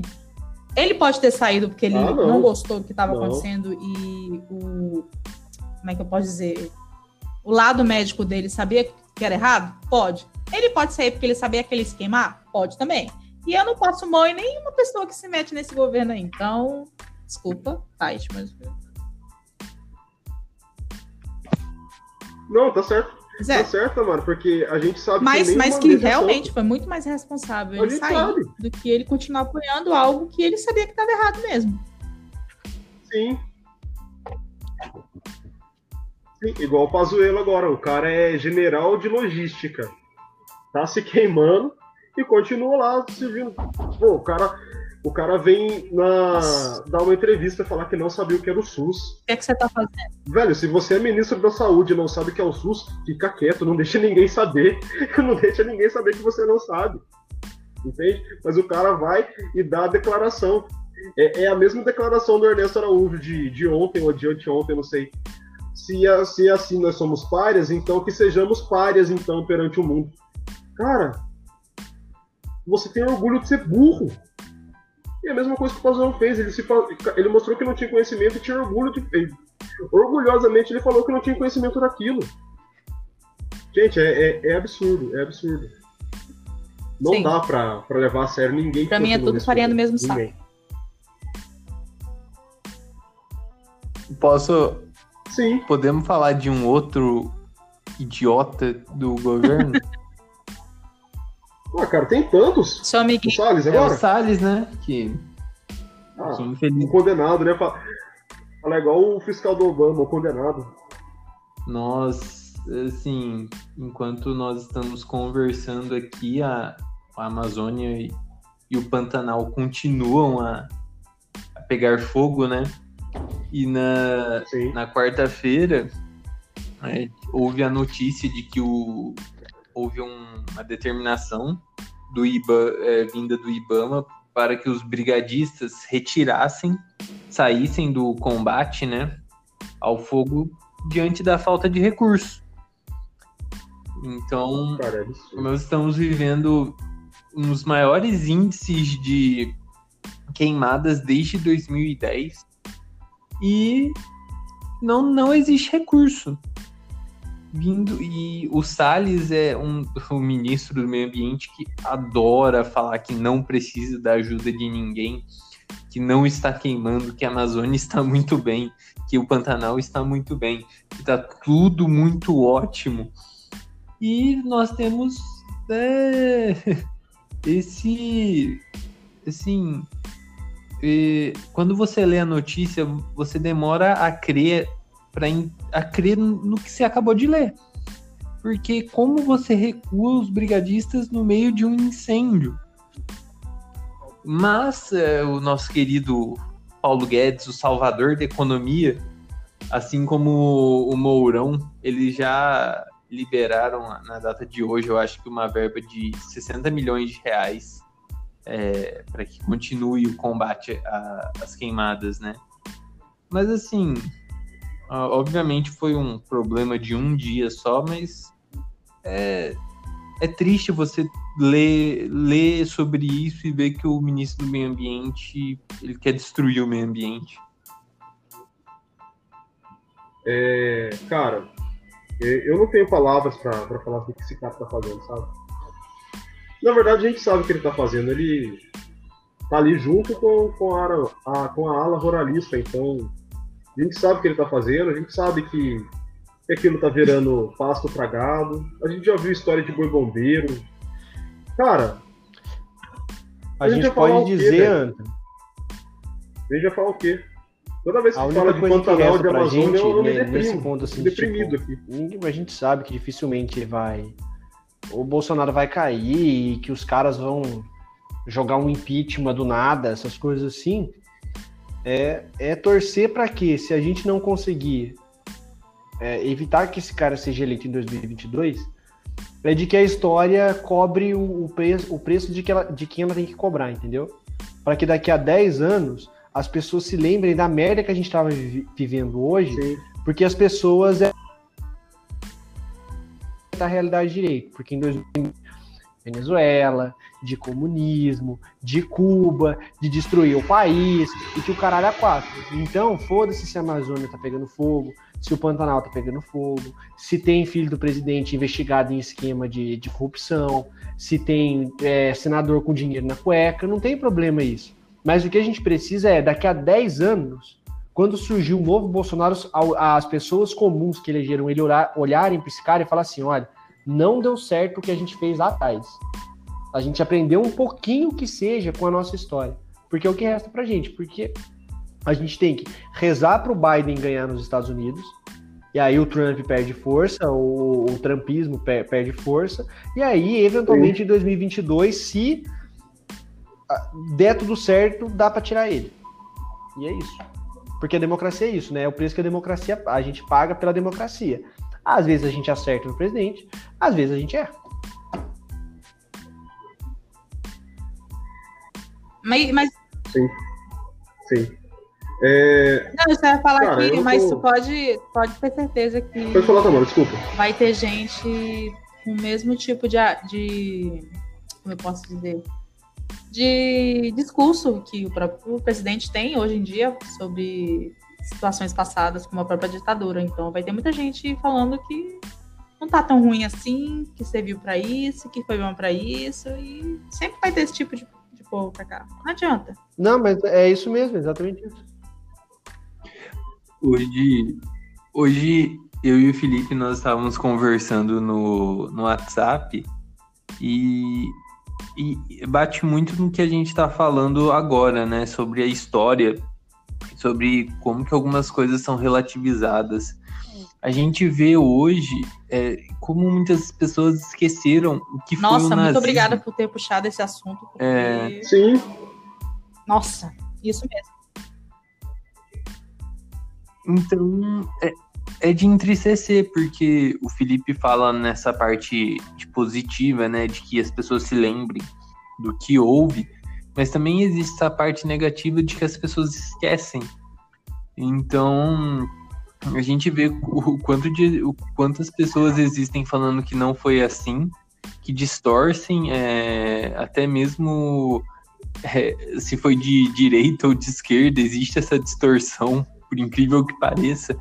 S2: ele pode ter saído porque ele
S1: Ah,
S2: não.
S1: não.
S2: gostou do que estava acontecendo e o. Como é que eu posso dizer? O lado médico dele sabia que era errado? Pode. Ele pode sair porque ele sabia que ele ia se queimar? Pode também. E eu não passo mão em nenhuma pessoa que se mete nesse governo aí. Então, desculpa, Tait, mas.
S1: Não, tá certo. Tá
S2: é.
S1: certo, mano, porque a gente sabe
S2: Mas,
S1: que
S2: mas que
S1: dessas
S2: realmente foi muito mais responsável ele sair
S1: sabe.
S2: do que ele continuar apoiando algo que ele sabia que estava errado mesmo.
S1: Sim. Sim, igual o Pazuello agora. O cara é general de logística. Tá se queimando e continua lá servindo. Pô, o cara, o cara vem na, dar uma entrevista falar que não sabia o que era o SUS.
S2: O que é que você tá fazendo?
S1: Velho, se você é ministro da saúde e não sabe o que é o SUS, fica quieto, não deixa ninguém saber. Não deixa ninguém saber que você não sabe. Entende? Mas o cara vai e dá a declaração. É, é a mesma declaração do Ernesto Araújo de, de ontem ou de anteontem, não sei. Se, a- se assim nós somos párias, então que sejamos párias então perante o mundo. Cara, você tem orgulho de ser burro. E a mesma coisa que o Pazuello fez. Ele, se, ele mostrou que não tinha conhecimento e tinha orgulho de. ele- orgulhosamente ele falou que não tinha conhecimento daquilo. Gente, é, é- é absurdo, é absurdo. Não
S2: Sim.
S1: dá pra, pra levar a sério ninguém. que
S2: Pra mim é tudo farinha do mesmo saco.
S4: Posso.
S1: Sim,
S4: Podemos falar de um outro idiota do governo?
S1: ah, cara, tem tantos.
S2: Seu
S1: O
S2: amiguinho.
S1: Salles
S4: é o
S1: agora?
S4: Salles, né? Que,
S1: Ah,
S4: que
S1: o
S4: infeliz...
S1: condenado, né? Fala igual o fiscal do Obama, o condenado.
S4: Nós, assim, enquanto nós estamos conversando aqui, a, a Amazônia e, e o Pantanal continuam a, a pegar fogo, né? E na,
S1: Sim.
S4: na quarta-feira é, houve a notícia de que o, houve um- uma determinação do IBA, é, vinda do IBAMA para que os brigadistas retirassem, saíssem do combate, né, ao fogo diante da falta de recurso. Então,
S1: é
S4: nós estamos vivendo um dos maiores índices de queimadas desde 2010 e não, não existe recurso. Vindo, e o Salles é um, o ministro do meio ambiente que adora falar que não precisa da ajuda de ninguém, que não está queimando, que a Amazônia está muito bem, que o Pantanal está muito bem, que está tudo muito ótimo. E nós temos é, esse. Assim. eh, quando você lê a notícia, você demora a crer para crer no que você acabou de ler. Porque como você recua os brigadistas no meio de um incêndio? Mas eh, o nosso querido Paulo Guedes, o salvador da economia, assim como o Mourão, eles já liberaram na data de hoje, eu acho que uma verba de 60 milhões de reais para que continue o combate às queimadas, né? Mas assim, obviamente foi um problema de um dia só, mas é, é triste você ler, ler sobre isso e ver que o ministro do meio ambiente ele quer destruir o meio ambiente.
S1: É, cara, eu não tenho palavras pra falar o que esse cara tá fazendo, sabe? Na verdade, a gente sabe o que ele tá fazendo. Ele tá ali junto com, com, a, a- com a ala ruralista, então a gente sabe o que ele tá fazendo, a gente sabe que, que aquilo tá virando pasto pra gado. A gente já viu história de boi bombeiro. Cara,
S3: A,
S1: gente
S3: gente
S1: falar
S3: pode dizer? Anta,
S1: a gente já fala o quê? Toda vez que
S3: a
S1: fala de
S3: coisa
S1: Pantanal, de Amazônia,
S3: gente,
S1: eu, eu me
S3: né, nesse
S1: deprimo.
S3: ponto assim,
S1: deprimido
S3: tipo,
S1: aqui.
S3: ninguém- a gente sabe que dificilmente vai. O Bolsonaro vai cair e que os caras vão jogar um impeachment do nada, essas coisas assim. É, é torcer para que, se a gente não conseguir é, evitar que esse cara seja eleito em 2022, é de que a história cobre o, o preço, o preço de, que ela, de quem ela tem que cobrar, entendeu? Para que daqui a 10 anos as pessoas se lembrem da merda que a gente estava vivendo hoje,
S1: Sim.
S3: porque as pessoas é da realidade direito, porque em 2000 Venezuela, de comunismo, de Cuba, de destruir o país, e que o caralho é quatro. Então, foda-se se a Amazônia tá pegando fogo, se o Pantanal tá pegando fogo, se tem filho do presidente investigado em esquema de, de corrupção, se tem é, senador com dinheiro na cueca, não tem problema isso. Mas o que a gente precisa é, daqui a 10 anos, quando surgir um novo Bolsonaro, as pessoas comuns que elegeram ele olhar- olharem para esse cara e falar assim: olha, não deu certo o que a gente fez lá atrás. A gente aprendeu um pouquinho que seja com a nossa história. Porque é o que resta pra gente. Porque a gente tem que rezar pro Biden ganhar nos Estados Unidos. E aí o Trump perde força, o, o Trumpismo pe- perde força. E aí, eventualmente, em 2022, se ah, der tudo certo, dá pra tirar ele. E é isso. Porque a democracia é isso, né? É o preço que a democracia a gente paga pela democracia. Às vezes a gente acerta no presidente, às vezes a gente erra.
S2: Mas, mas
S1: Sim. É,
S2: não, você vai falar
S1: Cara,
S2: aqui,
S1: eu
S2: mas
S1: tô-
S2: tu pode, pode ter certeza que
S1: pode falar, Tamara, desculpa.
S2: vai ter gente com o mesmo tipo de, de como eu posso dizer, de discurso que o próprio presidente tem hoje em dia sobre situações passadas, como a própria ditadura. Então vai ter muita gente falando que não tá tão ruim assim, que serviu pra isso, que foi bom pra isso, e sempre vai ter esse tipo de, de povo pra cá. Não adianta.
S3: Não, mas é isso mesmo, exatamente isso.
S4: Hoje, hoje eu e o Felipe nós estávamos conversando no, no WhatsApp e, e bate muito no que a gente está falando agora, né? Sobre a história, sobre como que algumas coisas são relativizadas. A gente vê hoje é, como muitas pessoas esqueceram o que foi o
S2: Nossa, muito
S4: nazismo.
S2: obrigada por ter puxado esse assunto, porque...
S4: É.
S1: Sim,
S2: Nossa, isso mesmo.
S4: Então, é, é de entristecer, porque o Felipe fala nessa parte de positiva, né, de que as pessoas se lembrem do que houve, mas também existe essa parte negativa de que as pessoas esquecem. Então, a gente vê o quanto de o quantas pessoas existem falando que não foi assim, que distorcem é, até mesmo é, se foi de direita ou de esquerda, existe essa distorção, por incrível que pareça.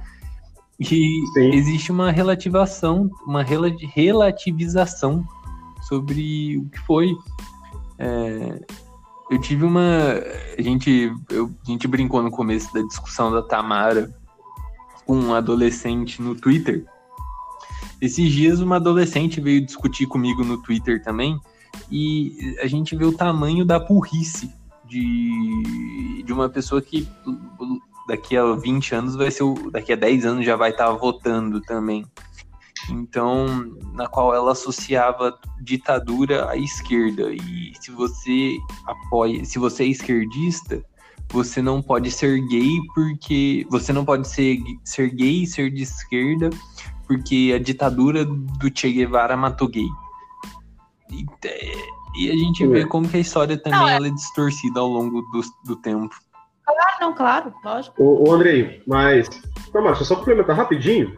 S4: E
S1: Sim.
S4: existe uma relativação, uma rela- relativização sobre o que foi. É, eu tive uma. A gente, eu- a gente brincou no começo da discussão da Tamara com um adolescente no Twitter. Esses dias uma adolescente veio discutir comigo no Twitter também, E a gente vê o tamanho da burrice de, de uma pessoa que daqui a 20 anos vai ser o, daqui a 10 anos já vai estar votando também. Então, na qual ela associava ditadura à esquerda. E se você apoia, se você é esquerdista, você não pode ser gay porque você não pode ser, ser gay e ser de esquerda porque a ditadura do Che Guevara matou gay. E, e a gente vê como que a história também não, é... ela é distorcida ao longo do, do tempo.
S2: Claro, não, claro, lógico.
S1: Ô, ô Andrei, mas. Não, Márcio, só complementar rapidinho.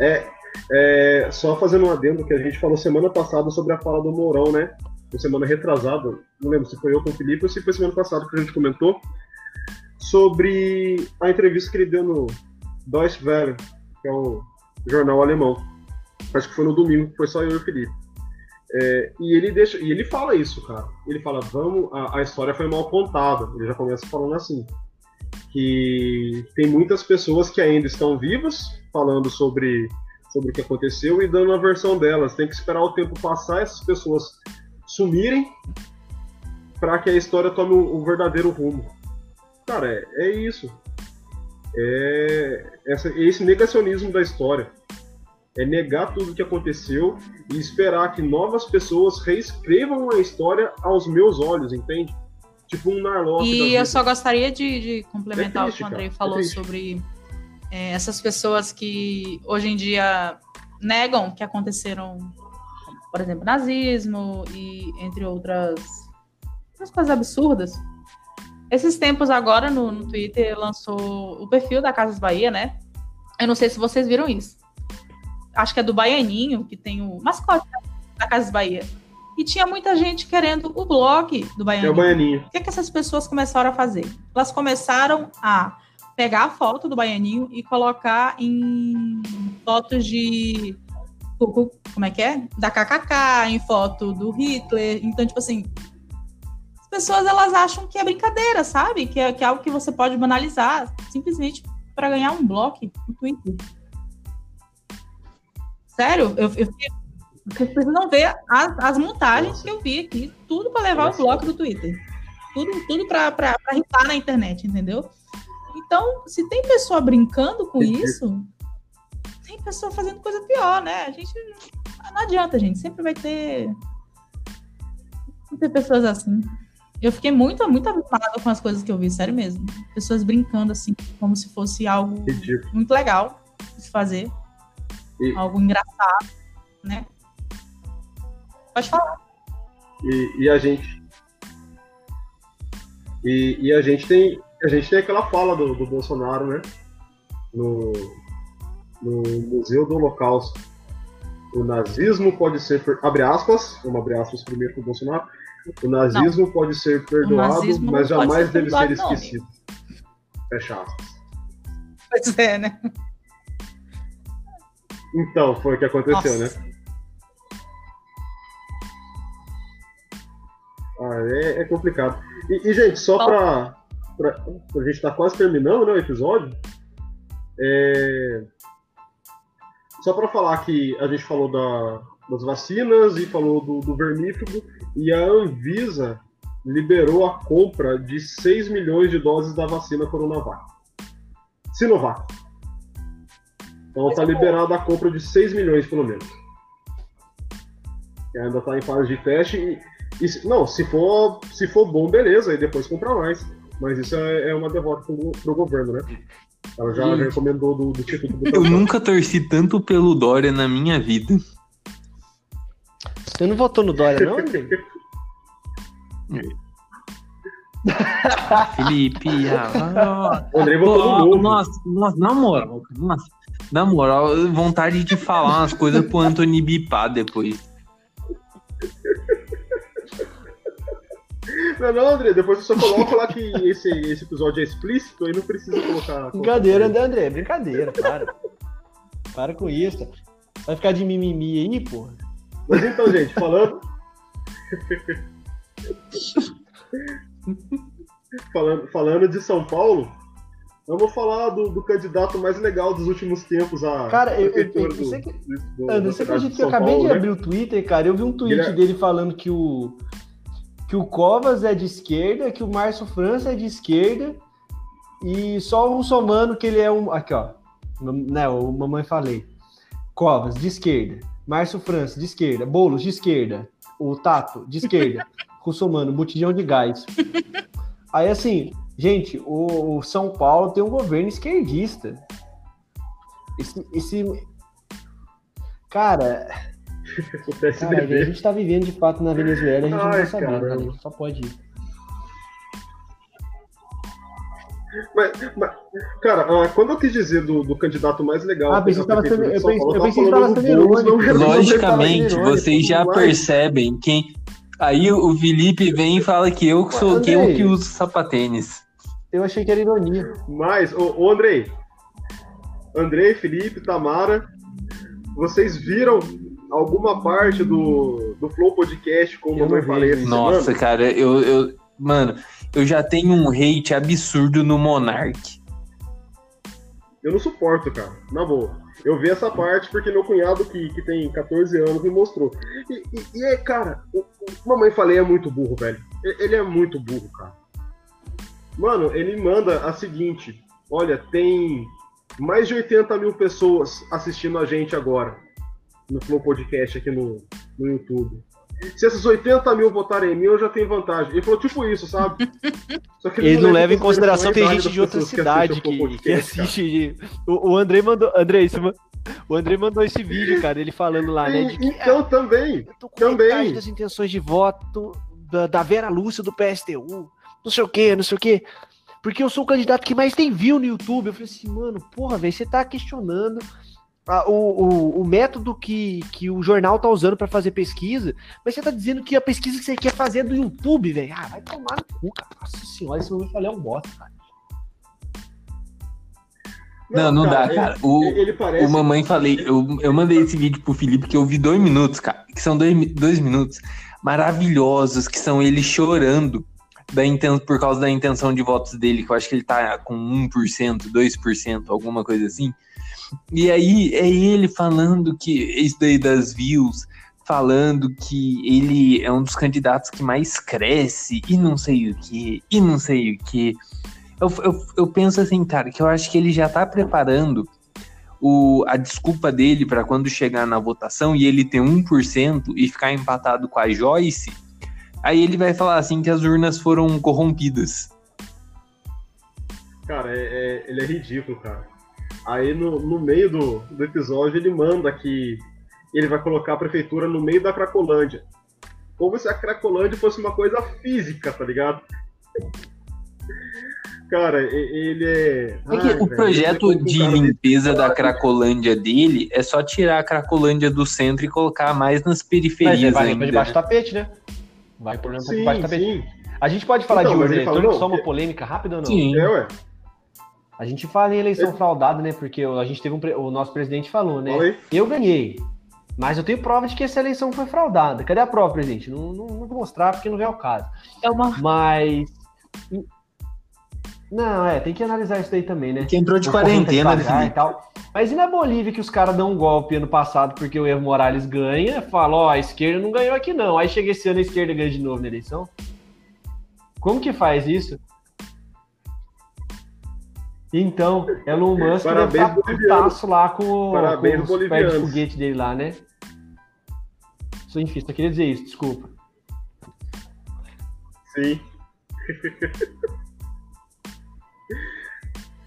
S1: É, é, só fazendo um adendo que a gente falou semana passada sobre a fala do Mourão, né? semana retrasada, não lembro se foi eu com o Felipe ou se foi semana passada que a gente comentou, sobre a entrevista que ele deu no Deutsche Welle, que é um jornal alemão. Acho que foi no domingo, foi só eu e o Felipe. É, e ele deixa, e ele fala isso, cara. Ele fala, vamos, a, a, história foi mal contada. Ele já começa falando assim, que tem muitas pessoas que ainda estão vivas, falando sobre sobre o que aconteceu e dando a versão delas. Tem que esperar o tempo passar, essas pessoas sumirem para que a história tome o, verdadeiro rumo. Cara, é, é isso. É, essa, é esse negacionismo da história. É negar tudo o que aconteceu e esperar que novas pessoas reescrevam a história aos meus olhos, entende? Tipo um Narlock.
S2: E eu só gostaria de, de complementar é triste, o que o Andrei cara, é falou sobre é, essas pessoas que hoje em dia negam que aconteceram por exemplo, nazismo e entre outras, outras coisas absurdas. Esses tempos agora no, no Twitter lançou o perfil da Casas Bahia, né? Eu não sei se vocês viram isso. Acho que é do Baianinho, que tem o mascote da Casas Bahia. E tinha muita gente querendo o blog do Baianinho. É o
S1: Baianinho.
S2: O que, é que essas pessoas começaram a fazer? Elas começaram a pegar a foto do Baianinho e colocar em fotos de como é que é? Da KKK, em foto do Hitler. Então, tipo assim, as pessoas elas acham que é brincadeira, sabe? Que é, que é algo que você pode banalizar simplesmente para ganhar um bloco no Twitter. Sério, eu, eu vocês precisam ver as, as montagens Nossa. que eu vi aqui, tudo para levar Nossa. o bloco do Twitter. Tudo, tudo para irritar na internet, entendeu? Então, se tem pessoa brincando com isso, tem pessoa fazendo coisa pior, né? A gente. Não adianta, gente. Sempre vai ter. Vai ter pessoas assim. Eu fiquei muito, muito abismada com as coisas que eu vi, sério mesmo. Pessoas brincando assim, como se fosse algo Ridículo. muito legal de fazer. E... Algo engraçado, né? Pode falar.
S1: E, e a gente. E, e, a gente tem. A gente tem aquela fala do, do Bolsonaro, né? No, no Museu do Holocausto. O nazismo pode ser, abre aspas, vamos abrir aspas primeiro com o Bolsonaro, o nazismo não. pode ser perdoado, mas jamais ser deve ser esquecido. Fecha aspas.
S2: Pois é, né?
S1: Então, foi o que aconteceu, Nossa. né? Ah, é, é complicado. E, e, gente, só para a gente estar tá quase terminando né, o episódio, é, só para falar que a gente falou da, das vacinas e falou do, do vermífugo, e a Anvisa liberou a compra de 6 milhões de doses da vacina Coronavac. Sinovac. Então está liberada a compra de 6 milhões, pelo menos. Que ainda está em fase de teste. E, e, não, se for, se for bom, beleza, e depois comprar mais. Mas isso é, é uma derrota para o governo, né? Ela já, já recomendou do, do título do
S4: Eu nunca torci tanto pelo Dória na minha vida.
S3: Você não votou no Dória, não, André?
S4: Felipe,
S1: ah, o André votou no
S4: nossa, nossa, na moral, nossa, na moral, vontade de falar umas coisas pro Anthony bipar depois.
S1: Não, não, André, depois você só coloca lá que esse, esse episódio é explícito, aí não precisa colocar.
S3: Brincadeira, André, André, brincadeira, para. para com isso. Vai ficar de mimimi aí, porra.
S1: Mas então, gente, falando. falando, falando de São Paulo, Vamos falar do, do candidato mais legal dos últimos tempos a.
S3: Cara, eu, eu, eu,
S1: do-
S3: você, que-
S1: do-
S3: André,
S1: da
S3: você acredita que eu acabei
S1: Paulo,
S3: de
S1: né?
S3: abrir o Twitter, cara? Eu vi um tweet
S1: Ele é-
S3: dele falando que o que o Covas é de esquerda, que o Márcio França é de esquerda e só o Russomano que ele é um aqui, ó. Né, o mamãe falei. Covas de esquerda, Márcio França de esquerda, Bolos de esquerda, o Tato de esquerda, Russomano, botijão de gás. Aí assim, gente, o, o São Paulo tem um governo esquerdista. Esse, esse cara,
S1: O
S3: Cara, a
S1: PSDB.
S3: gente tá vivendo de fato na Venezuela, a gente não
S1: Ai,
S3: vai saber, cara. A gente só pode ir.
S1: Mas, mas, cara, ah, quando eu quis dizer do, do candidato mais legal.
S3: Ah, pensei que sendo- eu
S1: Paulo,
S3: pensei- eu pensei que tava
S1: do
S3: sendo irônico.
S1: não- não- não-
S4: Logicamente, vocês já
S1: mas-
S4: percebem quem. Aí o Felipe vem e fala que eu que sou que eu que uso sapatênis.
S3: Eu achei que era ironia.
S1: Mas, ô, ô Andrei, Andrei, Felipe, Tamara, vocês viram alguma parte do, do Flow Podcast, como
S3: Eu
S1: eu falei essa
S4: Nossa,
S1: semana?
S4: cara, eu, eu. Mano, eu já tenho um hate absurdo no Monark.
S1: Eu não suporto, cara, na boa. Eu vi essa parte porque meu cunhado, que, que tem 14 anos, me mostrou. E, e, e é, cara, o, o Mamãe Falei é muito burro, velho. Ele é muito burro, cara. Mano, ele manda a seguinte: olha, tem mais de 80 mil pessoas assistindo a gente agora no Flow Podcast aqui no, no YouTube. Se essas 80 mil votarem em mim, eu já tenho vantagem. Ele falou tipo isso, sabe? Só que
S3: Eles não levam em consideração
S1: a
S3: tem gente de outra
S1: que
S3: cidade
S1: o Flow
S3: que, que assiste. O, o Andrei mandou. Andrei, isso, o Andrei mandou esse vídeo, cara, ele falando lá, né? De que
S1: Então também.
S3: com
S1: também.
S3: metade das intenções de voto da, da Vera Lúcia do PSTU, não sei o que, não sei o que. Porque eu sou o candidato que mais tem view no YouTube. Eu falei assim, mano, porra, velho, você tá questionando a- o, o, o método que, que o jornal tá usando pra fazer pesquisa, mas você tá dizendo que a pesquisa que você quer fazer é do YouTube, velho. Ah, vai tomar no cu, cara. Nossa senhora, esse momento falei é um bosta, cara.
S4: Não, não dá, cara. O,
S1: Ele, ele parece.
S4: o mamãe falei, eu, eu mandei esse vídeo pro Felipe que eu vi dois minutos, cara. Que são dois, dois minutos maravilhosos, que são ele chorando da inten, por causa da intenção de votos dele, que eu acho que ele tá com 1%, 2%, alguma coisa assim. E aí é ele falando que isso daí das views, falando que ele é um dos candidatos que mais cresce e não sei o que, e não sei o que. Eu, eu, eu penso assim, cara, que eu acho que ele já tá preparando o, a desculpa dele para quando chegar na votação e ele ter 1% e ficar empatado com a Joyce. Aí ele vai falar assim que as urnas foram corrompidas.
S1: Cara, é, é- ele é ridículo, cara. Aí no, no meio do, do episódio ele manda que ele vai colocar a prefeitura no meio da Cracolândia. Como se a Cracolândia fosse uma coisa física, tá ligado? Cara, ele é.
S4: É que
S1: Ai,
S4: o
S1: velho,
S4: projeto
S1: ele é
S4: de limpeza da Cracolândia dele é só tirar a Cracolândia do centro e colocar mais nas
S3: Mas
S4: periferias
S3: ele vai
S4: ainda.
S3: debaixo do tapete, né? Vai por
S1: Sim,
S3: debaixo do tapete.
S1: sim.
S3: A gente pode falar
S1: Então,
S3: de
S1: mas
S3: urna
S1: ele falou,
S3: eletrônica, só uma polêmica rápida ou não?
S4: Sim.
S1: É, ué.
S3: A gente fala em eleição fraudada, né? Porque a gente teve um. pre- O nosso presidente falou, né?
S1: Aí.
S3: Eu ganhei. Mas eu tenho prova de que essa eleição foi fraudada. Cadê a prova, presidente? Não, não, não vou mostrar porque não é o caso.
S2: É uma.
S3: Mas. Não, é, tem que analisar isso daí também, né?
S4: Que entrou de
S3: O
S4: quarentena, né,
S3: e tal. Mas e na Bolívia que os caras dão um golpe ano passado porque o Evo Morales ganha, fala, ó, a esquerda não ganhou aqui não. Aí chega esse ano a esquerda ganha de novo na eleição. Como que faz isso? Então, Elon Musk
S1: Parabéns,
S3: deve estar
S1: bolivianos.
S3: putaço lá com,
S1: Parabéns,
S3: com os pés de foguete dele lá, né? Só enfim, só queria dizer isso, desculpa.
S1: Sim.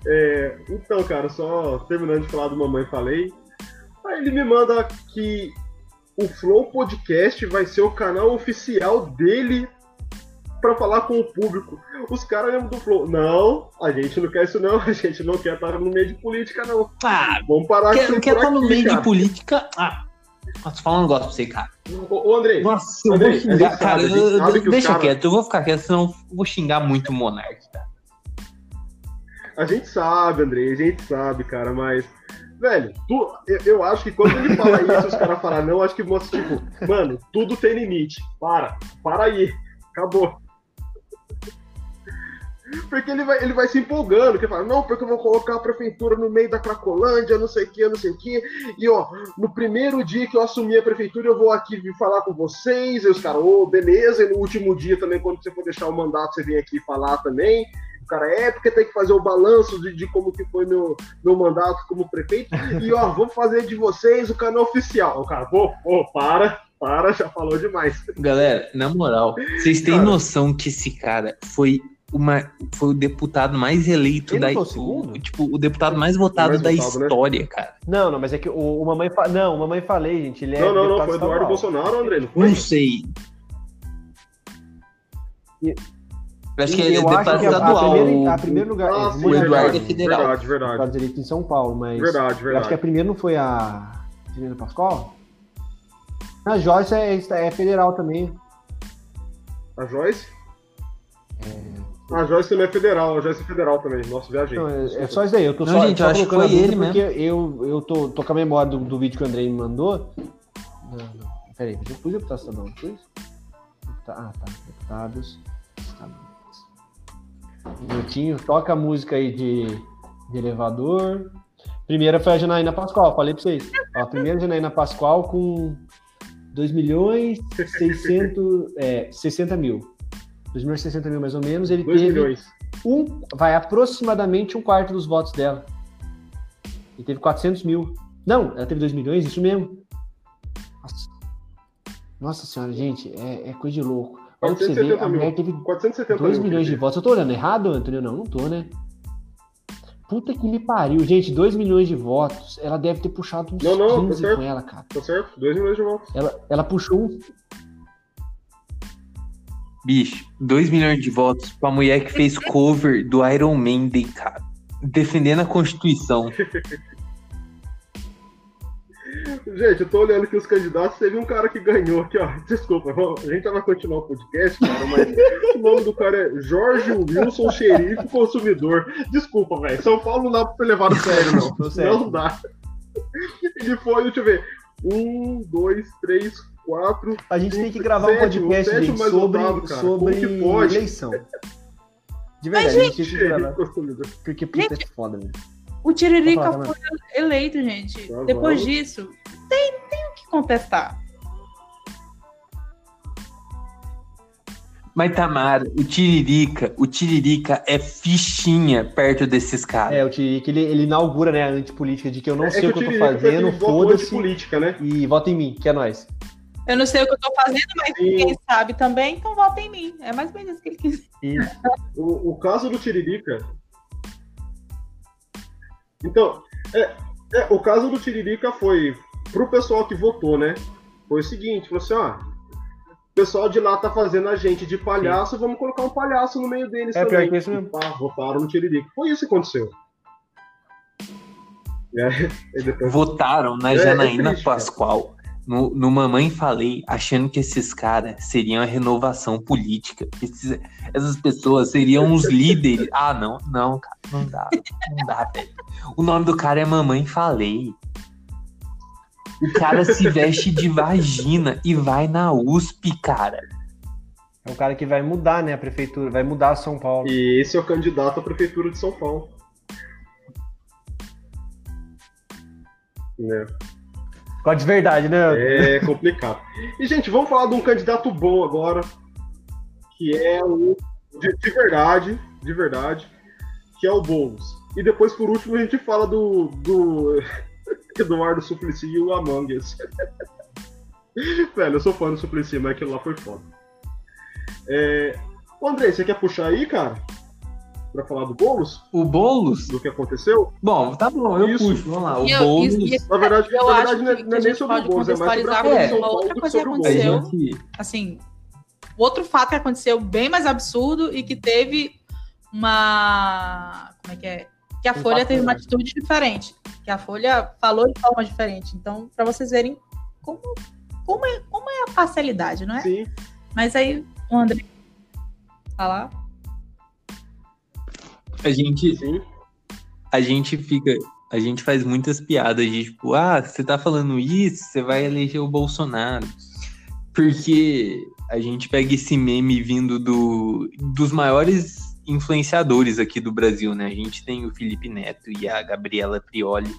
S1: É, então, cara, só terminando de falar do Mamãe Falei. Aí ele me manda que o Flow Podcast vai ser o canal oficial dele pra falar com o público. Os caras lembram do Flow. Não, a gente não quer isso não, a gente não quer estar no meio de política não.
S4: Ah,
S1: Vamos parar com
S4: quer,
S1: isso
S4: quer estar no meio
S1: cara.
S4: de política? Ah, posso falar um negócio pra você, cara.
S1: Ô, ô, Andrei,
S4: Nossa, eu
S1: Andrei,
S4: vou xingar, cara.
S1: sabe,
S4: eu-
S1: o
S4: deixa
S1: cara-
S4: quieto, eu vou ficar quieto, senão eu vou xingar muito o Monark, tá?
S1: A gente sabe, Andrei, a gente sabe, cara, mas. Velho, tu, eu, eu acho que quando ele fala isso, os caras falam não, acho que mostra, tipo, mano, tudo tem limite. Para, para aí. Acabou. Porque ele vai, ele vai se empolgando, que fala, não, porque eu vou colocar a prefeitura no meio da Cracolândia, não sei o que, não sei o que. E ó, no primeiro dia que eu assumi a prefeitura, eu vou aqui vir falar com vocês. E os caras, ô, oh, beleza. E no último dia também, quando você for deixar o mandato, você vem aqui falar também. O cara, é, porque tem que fazer o balanço de, de como que foi meu, meu mandato como prefeito. E ó, vamos fazer de vocês o canal oficial. O cara, pô, pô, para para, já falou demais.
S4: Galera, na moral, vocês têm cara, noção que esse cara foi uma, foi o deputado mais eleito
S3: Ele
S4: da
S3: o
S4: tipo o deputado mais votado
S1: mais
S4: da
S1: votado, né?
S4: história, cara.
S3: Não, não, mas é que o, o mamãe fa... não, o mamãe falei, gente, ele é
S1: Não, não, não, foi Eduardo. Bolsonaro, André, não foi?
S4: Não sei.
S3: E-
S4: Eu acho que ele é deputado
S3: a, a
S4: estadual.
S3: a primeiro lugar,
S1: Ah,
S3: é,
S1: sim,
S4: o Eduardo
S1: verdade,
S4: é federal.
S1: Verdade, verdade.
S3: deputado eleito em São Paulo, mas
S1: Verdade,
S3: eu acho que a
S1: verdade.
S3: primeira não foi a Juliana Pascoal? A Joyce é, é federal também.
S1: A Joyce? A Joyce também é federal, a Joyce é federal também. Nossa, viajei.
S3: Não, é, é só isso daí. Eu tô
S4: Não,
S3: só,
S4: gente,
S3: só
S4: eu acho que
S3: colocando
S4: foi ele
S3: porque eu, eu tô, tô com a memória do, do vídeo que o Andrei me mandou. Não, não. Peraí, eu pus deputado estadual, não pus? Ah, tá. Deputados estaduais. Um minutinho. Toca a música aí de, de elevador. Primeira foi a Janaína Pascoal, falei pra vocês. Ó, a primeira Janaína Pascoal com 2 milhões 600, é, 60 mil. 2 milhões e 60 mil mais ou menos. Ele
S1: 2
S3: teve
S1: milhões.
S3: um, vai aproximadamente um quarto dos votos dela. E teve 400 mil. Não, ela teve 2 milhões, isso mesmo. Nossa, Nossa senhora, gente, é, é coisa de louco. Olha pra você ver,
S1: 470
S3: a mulher teve
S1: 470
S3: 2
S1: mil.
S3: milhões de votos. Eu tô olhando errado, Antônio? Não, não tô, né? Puta que me pariu. Gente, 2 milhões de votos. Ela deve ter puxado uns
S1: Não, não, tá
S3: 15
S1: certo.
S3: com ela, cara.
S1: Tá certo? 2 milhões de votos.
S3: Ela, ela puxou um.
S4: Bicho, 2 milhões de votos pra mulher que fez cover do Iron Maiden, cara. Defendendo a Constituição.
S1: Gente, eu tô olhando aqui os candidatos, teve um cara que ganhou aqui, ó. Desculpa, a gente vai continuar o podcast, cara, mas o nome do cara é Jorge Wilson Xerife Consumidor. Desculpa, velho. São Paulo não dá pra ser levado a sério, não. Não dá. Ele foi, deixa eu ver. Um, dois, três, quatro.
S3: A gente tem que gravar um podcast
S1: sétimo
S3: gente, sobre,
S1: cara.
S3: sobre
S1: Como que pode?
S3: eleição. De verdade, a gente tem que gravar. Porque puta é foda, velho.
S2: O Tiririca
S3: falar,
S2: foi eleito, gente.
S1: Tá
S2: Depois
S1: bom.
S2: disso, tem, tem o que contestar.
S4: Mas, Tamara, o Tiririca, o Tiririca é fichinha perto desses caras.
S3: É, o Tirica, ele, ele inaugura, né, a antipolítica de que eu não
S1: É
S3: sei
S1: que
S3: o que eu tô
S1: Tiririca
S3: fazendo, foda-se,
S1: política, né?
S3: e vota em mim, que é nós.
S2: Eu não sei o que eu tô fazendo, mas
S1: Sim.
S2: quem sabe também, então vota em mim. É mais ou menos isso que ele quis.
S3: Isso.
S1: O, o caso do Tiririca. Então, é, é, o caso do Tiririca foi pro pessoal que votou, né? Foi o seguinte, falou assim, ó. O pessoal de lá tá fazendo a gente de palhaço, vamos colocar um palhaço no meio deles
S3: É,
S1: também.
S3: pior que isso mesmo.
S1: Pá, votaram no Tiririca. Foi isso que aconteceu. É, depois-
S4: Votaram na
S1: É, é
S4: Janaína
S1: cara.
S4: Pascoal. No, no Mamãe Falei, achando que esses caras seriam a renovação política. Esses- essas pessoas seriam os líderes. Ah, não, não, cara, não dá. Não dá, velho. O nome do cara é Mamãe Falei. O cara se veste de vagina e vai na USP, cara.
S3: É o cara que vai mudar, né, a prefeitura, vai mudar São Paulo.
S1: E esse é o candidato à prefeitura de São Paulo. Né?
S3: Ficou de verdade, né?
S1: É complicado. E, gente, vamos falar de um candidato bom agora, que é o. De, de verdade, de verdade, que é o Boulos. E depois, por último, a gente fala do. do Eduardo Suplicy e o Among Us. Velho, eu sou fã do Suplicy, mas aquilo lá foi foda. É... André, você quer puxar aí, cara? Pra falar do Boulos?
S4: O Boulos?
S1: Do que aconteceu?
S4: Bom, tá bom, eu
S1: Isso.
S4: puxo. Vamos lá. O
S2: E eu-
S4: Boulos.
S2: e-
S1: Na verdade,
S2: Eu
S1: na verdade não é,
S2: que-
S1: não é nem sobre o
S2: pode
S1: Boulos, é mais sobre a São Paulo
S2: outra coisa que aconteceu.
S4: gente-
S2: assim, outro fato que aconteceu bem mais absurdo e que teve uma. Como é que é? Que a
S3: Um
S2: Folha teve uma atitude diferente. Que a Folha falou de forma diferente. Então, para vocês verem como, como, é, como é a parcialidade, não é?
S1: Sim.
S2: Mas aí o André falar.
S4: A gente,
S1: Sim.
S4: a gente fica. A gente faz muitas piadas de tipo, ah, você tá falando isso, você vai eleger o Bolsonaro. Porque a gente pega esse meme vindo do, dos maiores influenciadores aqui do Brasil, né? A gente tem o Felipe Neto e a Gabriela Prioli,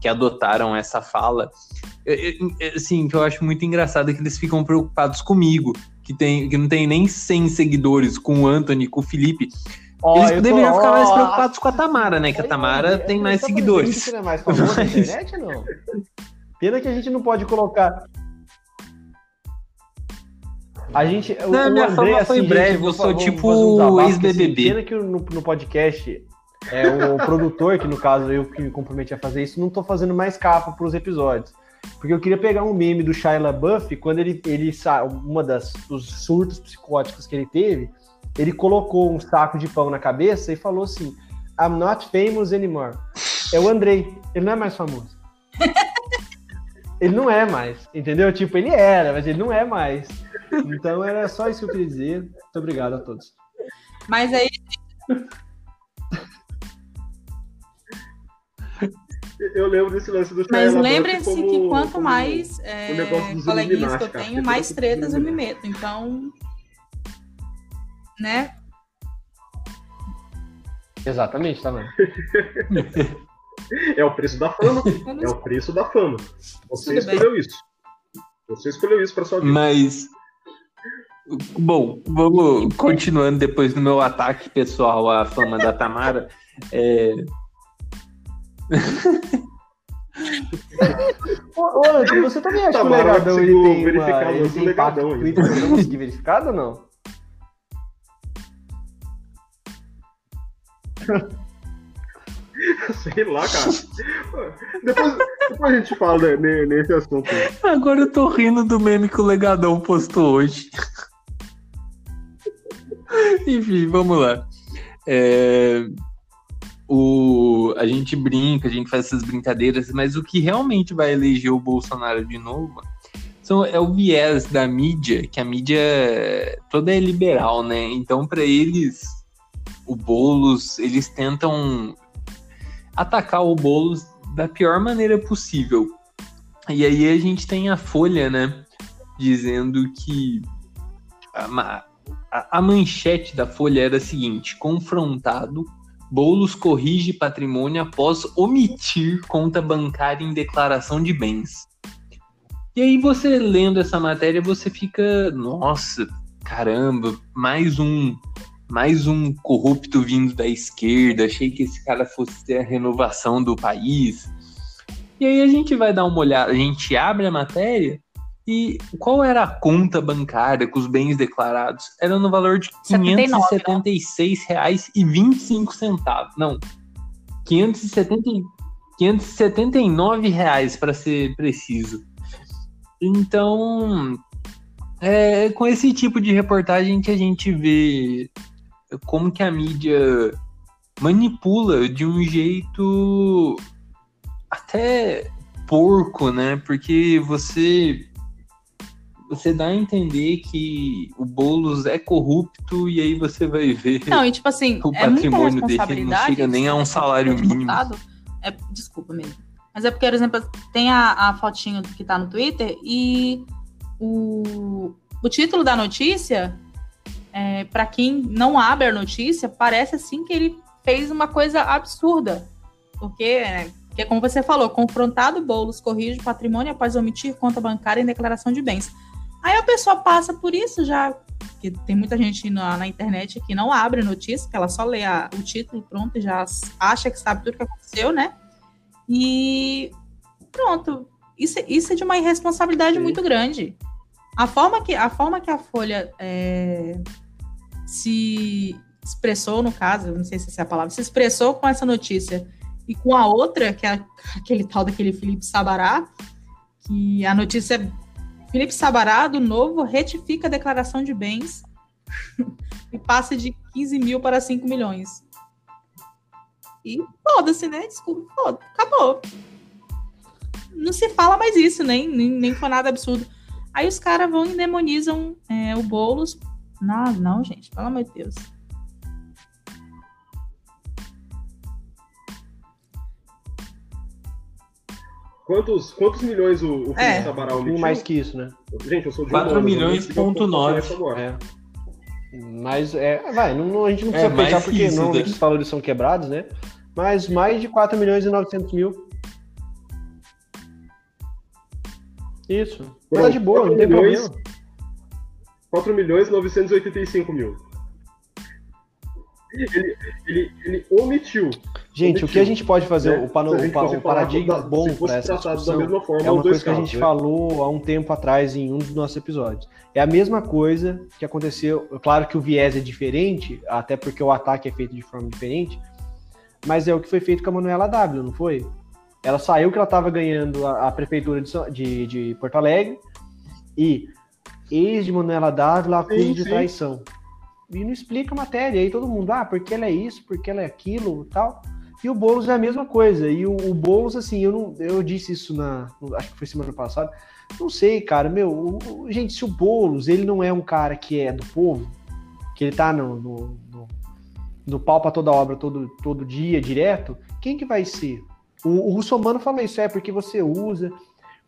S4: que adotaram essa fala. Assim, que eu acho muito engraçado é que eles ficam preocupados comigo, que, tem, que não tem nem 100 seguidores, com o Anthony, com o Felipe.
S3: Ó,
S4: Eles
S3: eu tô-
S4: deveriam ficar mais preocupados com a Tamara, né? Que a Tamara
S3: mano,
S4: tem
S3: é-
S4: mais
S3: pra
S4: seguidores.
S3: você é mais famoso na
S4: Mas-
S3: internet, não? Pena que a gente não pode colocar. A gente.
S4: Não,
S3: o
S4: minha
S3: André,
S4: fama foi
S3: assim,
S4: breve,
S3: gente,
S4: eu sou tipo
S3: um
S4: ex-BBB.
S3: assim, Pena que no, no podcast é o produtor, que no caso eu que me comprometi a fazer isso, não tô fazendo mais capa pros episódios. Porque eu queria pegar um meme do Shia LaBeouf, quando ele, ele uma das dos surtos psicóticos que ele teve, ele colocou um saco de pão na cabeça e falou assim: I'm not famous anymore. É o Andrei, ele não é mais famoso. ele não é mais, entendeu? Tipo, ele era, mas ele não é mais. Então era só isso que eu queria dizer. Muito obrigado a todos.
S2: Mas aí,
S1: Eu lembro desse lance do
S2: mas lembrem-se que quanto
S1: como
S2: mais é, coleguinhas que eu tenho,
S1: porque
S2: mais tretas eu me meto. Então, né?
S3: Exatamente, tá, mano?
S1: É o preço da fama. É o preço da fama. Você
S2: Tudo bem.
S1: escolheu isso. Você escolheu isso pra sua vida.
S4: Mas. Bom, vamos continuando depois do meu ataque pessoal à fama da Tamara. É,
S3: Ô, ô, você também acha que o Legadão ele tem, uma, ele tem impacto
S1: Legadão.
S3: Twitter verificado ou não?
S1: Sei lá, cara. Depois, depois a gente fala né, ne- nesse assunto.
S4: Agora eu tô rindo do meme que o Legadão postou hoje. Enfim, vamos lá. É, o, a gente brinca, a gente faz essas brincadeiras, mas o que realmente vai eleger o Bolsonaro de novo são, é o viés da mídia, que a mídia toda é liberal, né? Então, para eles, o Boulos, eles tentam atacar o Boulos da pior maneira possível. E aí a gente tem a Folha, né? Dizendo que a, a- a manchete da Folha era a seguinte: confrontado, Boulos corrige patrimônio após omitir conta bancária em declaração de bens. E aí você lendo essa matéria, você fica, nossa, caramba, mais um mais um corrupto vindo da esquerda, achei que esse cara fosse ter a renovação do país. E aí a gente vai dar uma olhada, a gente abre a matéria e qual era a conta bancária com os bens declarados? Era no valor de R$
S2: 79,
S4: 576,25. Não, 570, 579 reais para ser preciso. Então, é com esse tipo de reportagem que a gente vê como que a mídia manipula de um jeito até porco, né? Porque você você dá a entender que o Boulos é corrupto e aí você vai ver
S2: Não, e tipo assim,
S4: o
S2: é
S4: patrimônio dele não chega nem a um
S2: né,
S4: salário mínimo.
S2: É, desculpa mesmo. Mas é porque, por exemplo, tem a, a fotinho que tá no Twitter e o, o título da notícia, é, para quem não abre a notícia, parece assim que ele fez uma coisa absurda. Porque, né, que como você falou, confrontado Boulos corrige patrimônio após omitir conta bancária em declaração de bens. Aí a pessoa passa por isso já, que tem muita gente na, na internet que não abre notícia, que ela só lê a- o título e pronto, e já acha que sabe tudo que aconteceu, né? E pronto. Isso, isso é de uma irresponsabilidade
S3: Sim.
S2: muito grande. A forma que a, forma que a Folha é, se expressou, no caso, não sei se essa é a palavra, se expressou com essa notícia e com a outra, que é aquele tal daquele Felipe Sabará, que a notícia é Felipe Sabará, do Novo, retifica a declaração de bens e passa de 15 mil para 5 milhões. E foda-se, né? Desculpa, foda acabou. Não se fala mais isso, nem, nem, nem foi nada absurdo. Aí os caras vão e demonizam é, o Boulos. Não, não, gente, pelo amor de Deus.
S1: Quantos, quantos milhões o, o Felipe
S2: É.
S1: Sabará omitiu?
S3: mais que isso, né?
S1: Gente, eu sou de
S4: 4
S1: humanas, eu
S4: milhões ponto
S1: qual é.
S3: É. Mas é, vai, não, não- a gente não
S4: É,
S3: precisa
S4: mais
S3: fechar porque
S4: isso,
S3: normalmente
S4: né?
S3: os valores são quebrados, né? Mas mais de 4 milhões e 900 mil. Isso. Mas tá de boa, não tem
S1: 4 milhões.
S3: problema.
S1: 4 milhões e 985 mil. Ele, ele, ele omitiu.
S3: Gente, o que a gente pode fazer,
S1: né?
S3: o, pano- o
S1: gente
S3: pa-
S1: fosse
S3: o paradigma
S1: da-
S3: bom para essa discussão
S1: forma
S3: é uma coisa que a gente
S1: né?
S3: falou há um tempo atrás em um dos nossos episódios. É a mesma coisa que aconteceu. Claro que o viés é diferente, até porque o ataque é feito de forma diferente, mas é o que foi feito com a Manuela W, não foi? Ela saiu que ela estava ganhando a, a prefeitura de, de, de Porto Alegre e ex de Manuela W ela acusa de traição. E não explica a matéria. Aí todo mundo, ah, porque ela é isso, porque ela é aquilo tal. E o Boulos é a mesma coisa. E o, o Boulos, assim, eu, não, eu disse isso na. Acho que foi semana passada. Não sei, cara, meu. o- gente, se o Boulos ele não é um cara que é do povo, que ele tá no, no, no, no pau pra toda obra todo, todo dia, direto, quem que vai ser? O, o Russomano fala isso, é porque você usa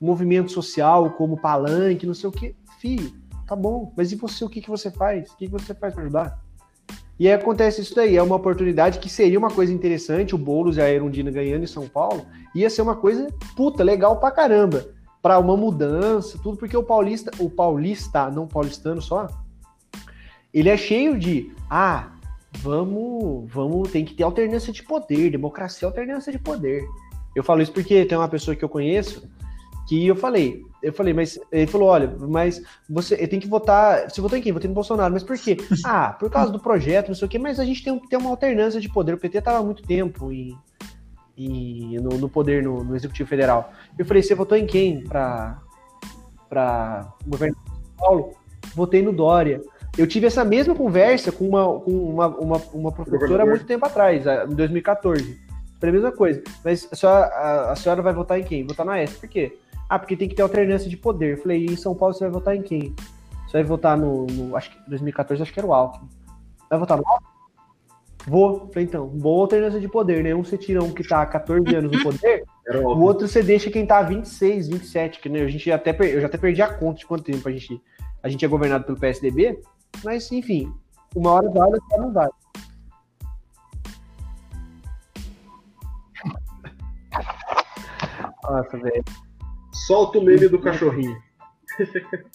S3: movimento social como palanque, não sei o que. Filho, tá bom, mas e você, o que, que você faz? O que, que você faz pra ajudar? E aí acontece isso daí, é uma oportunidade que seria uma coisa interessante, o Boulos e a Erundina ganhando em São Paulo, ia ser uma coisa, puta, legal pra caramba, pra uma mudança, tudo, porque o paulista, o paulista, não paulistano só, ele é cheio de, ah, vamos, vamos, tem que ter alternância de poder, democracia é alternância de poder. Eu falo isso porque tem uma pessoa que eu conheço, que eu falei, eu falei, mas ele falou, olha, mas você eu tenho que votar. Você votou em quem? Votei no Bolsonaro, mas por quê? Ah, por causa do projeto, não sei o quê, mas a gente tem que ter uma alternância de poder. O PT estava há muito tempo em, em- no, no poder no, no Executivo Federal. Eu falei, você votou em quem para para governo de São Paulo? Votei no Dória. Eu tive essa mesma conversa com uma, com uma, uma, uma professora há muito tempo atrás, em 2014. Foi a mesma coisa. Mas a senhora, a, a senhora vai votar em quem? Votar na S. Por quê? Ah, porque tem que ter alternância de poder. Eu falei, e em São Paulo você vai votar em quem? Você vai votar no, no- Acho que 2014 acho que era o Alckmin. Vai votar no Alckmin? Vou. Falei, então, boa alternância de poder, né? Um você tira um que tá há 14 anos no poder, o outro você deixa quem tá há 26, 27, que né, a gente até per- eu já até perdi a conta de quanto tempo a gente, a gente é governado pelo PSDB, mas enfim, uma hora vale, outra não vale. Nossa, velho.
S1: Solta o meme do cachorrinho.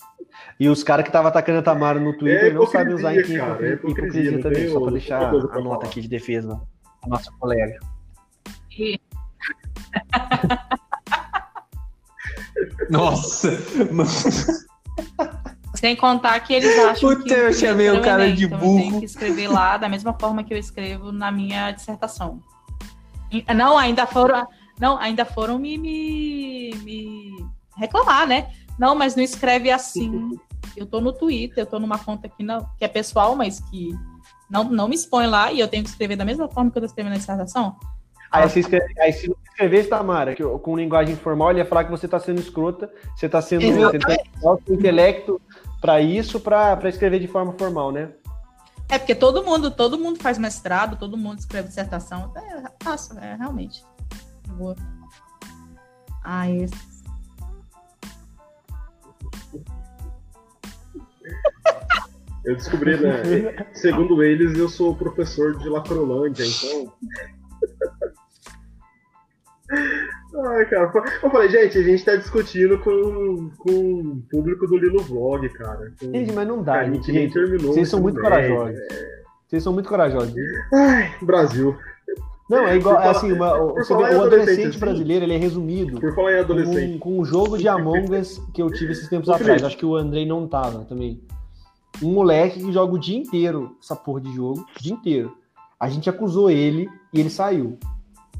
S3: E os caras que estavam atacando a Tamara no Twitter
S1: É
S3: não sabem usar
S1: hipocrisia,
S3: hipocrisia,
S1: cara, é hipocrisia,
S3: hipocrisia também, só pra
S1: outra
S3: deixar a nota
S1: falar.
S3: aqui de defesa da nossa colega.
S4: Nossa!
S2: Sem contar que eles acham
S4: Puta,
S2: que
S4: eu chamei o
S2: é
S4: cara de
S2: então Eu tenho
S4: burro.
S2: que escrever lá da mesma forma que eu escrevo na minha dissertação. E- Não, ainda foram, não, ainda foram me, me, me reclamar, né? Não, mas não escreve assim. Eu tô no Twitter, eu tô numa conta que, não, que é pessoal, mas que não, não me expõe lá e eu tenho que escrever da mesma forma que eu tô escrevendo na dissertação.
S3: Aí, você escreve, aí se você escrevesse, Tamara, que, com linguagem informal, ele ia falar que você tá sendo escrota, você tá sendo
S2: Exatamente.
S3: tentando usar o seu intelecto pra isso, pra, pra escrever de forma formal, né?
S2: É porque todo mundo, todo mundo faz mestrado, todo mundo escreve dissertação. É fácil, é realmente. Vou... Ah, esse.
S1: Eu descobri, né? Segundo eles, eu sou professor de Lacrolândia, então. Ai, cara. Eu falei, gente, a gente tá discutindo com, com o público do Lilo Vlog, cara. Com...
S3: Gente, mas não dá,
S1: a
S3: gente.
S1: gente terminou.
S3: Vocês são muito corajosos. Vocês são muito corajosos.
S1: Ai, Brasil.
S3: Não, é igual, é assim, uma, você vê, o
S1: adolescente,
S3: brasileiro, ele é resumido
S1: Por falar em adolescente.
S3: com, com o jogo de Among Us que eu tive esses tempos atrás. Acho que o Andrei não tava também. Um moleque que joga o dia inteiro essa porra de jogo, o dia inteiro. A gente acusou ele e ele saiu.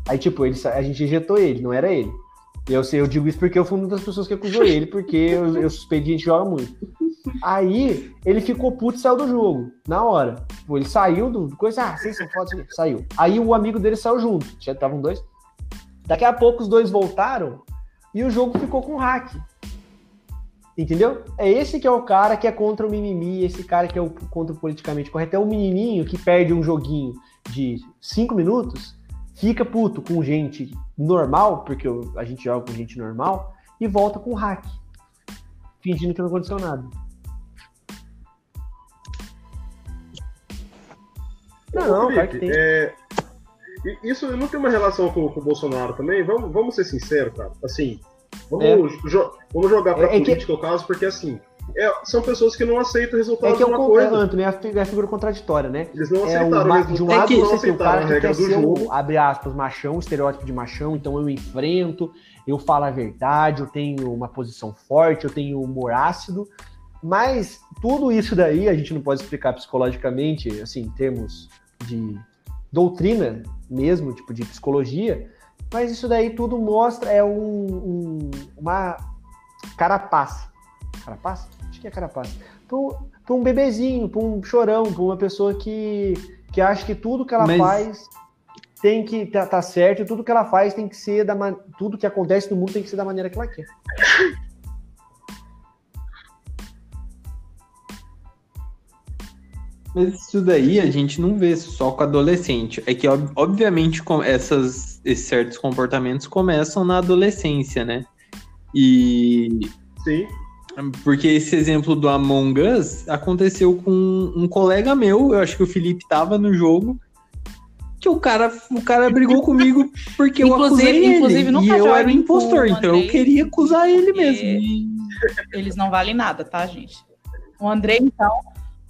S3: Aí, tipo, ele, a gente ejetou ele, não era ele. Eu, sei, eu digo isso porque eu fui uma das pessoas que acusou ele, porque eu, eu suspeito que a gente joga muito. Aí, ele ficou puto e saiu do jogo, na hora. Tipo, ele saiu do coisa, ah, vocês são fotos, saiu. Aí o amigo dele saiu junto, já estavam dois. Daqui a pouco os dois voltaram e o jogo ficou com hack. Entendeu? É esse que é o cara que é contra o mimimi, esse cara que é o contra o politicamente correto. É o menininho que perde um joguinho de cinco minutos, fica puto com gente normal, porque a gente joga com gente normal, e volta com hack. Fingindo que não aconteceu nada. Não, claro que tem.
S1: é, isso não tem uma relação com, com o Bolsonaro também? Vamos, vamos ser sinceros, cara. Assim, vamos, jo- vamos jogar pra
S3: É- é que-
S1: política o caso, porque assim, é, são pessoas que não aceitam o resultado
S3: É que é
S1: de
S3: o
S1: uma
S3: é,
S1: coisa.
S3: É é a figura contraditória, né?
S1: Eles não
S3: É
S1: aceitaram
S3: o
S1: o resultado,
S3: de um
S4: É
S3: lado
S4: que-
S1: não
S3: o
S1: aceitaram a
S3: que
S1: regra do jogo.
S3: o, abre aspas, machão, o estereótipo de machão, então eu enfrento, eu falo a verdade, eu tenho uma posição forte, eu tenho humor ácido, mas tudo isso daí a gente não pode explicar psicologicamente, assim, em termos de doutrina mesmo, tipo de psicologia, mas isso daí tudo mostra, é um, um- uma carapaça. Carapaça? Acho que é carapaça. Para um bebezinho, para um chorão, para uma pessoa que, que acha que tudo que ela
S4: Mas-
S3: faz tem que tá, tá certo tudo que ela faz tem que ser da man... tudo que acontece no mundo tem que ser da maneira que ela quer.
S4: Mas isso daí a gente não vê só com adolescente. É que, ob- obviamente, com essas, esses certos comportamentos começam na adolescência, né? E.
S1: Sim.
S4: Porque esse exemplo do Among Us aconteceu com um colega meu, eu acho que o Felipe tava no jogo, que o cara, o cara brigou comigo porque eu acusei ele.
S2: inclusive,
S4: e eu era
S2: com
S4: impostor, então eu queria acusar ele mesmo.
S2: Eles não valem nada, tá, gente? O André, então,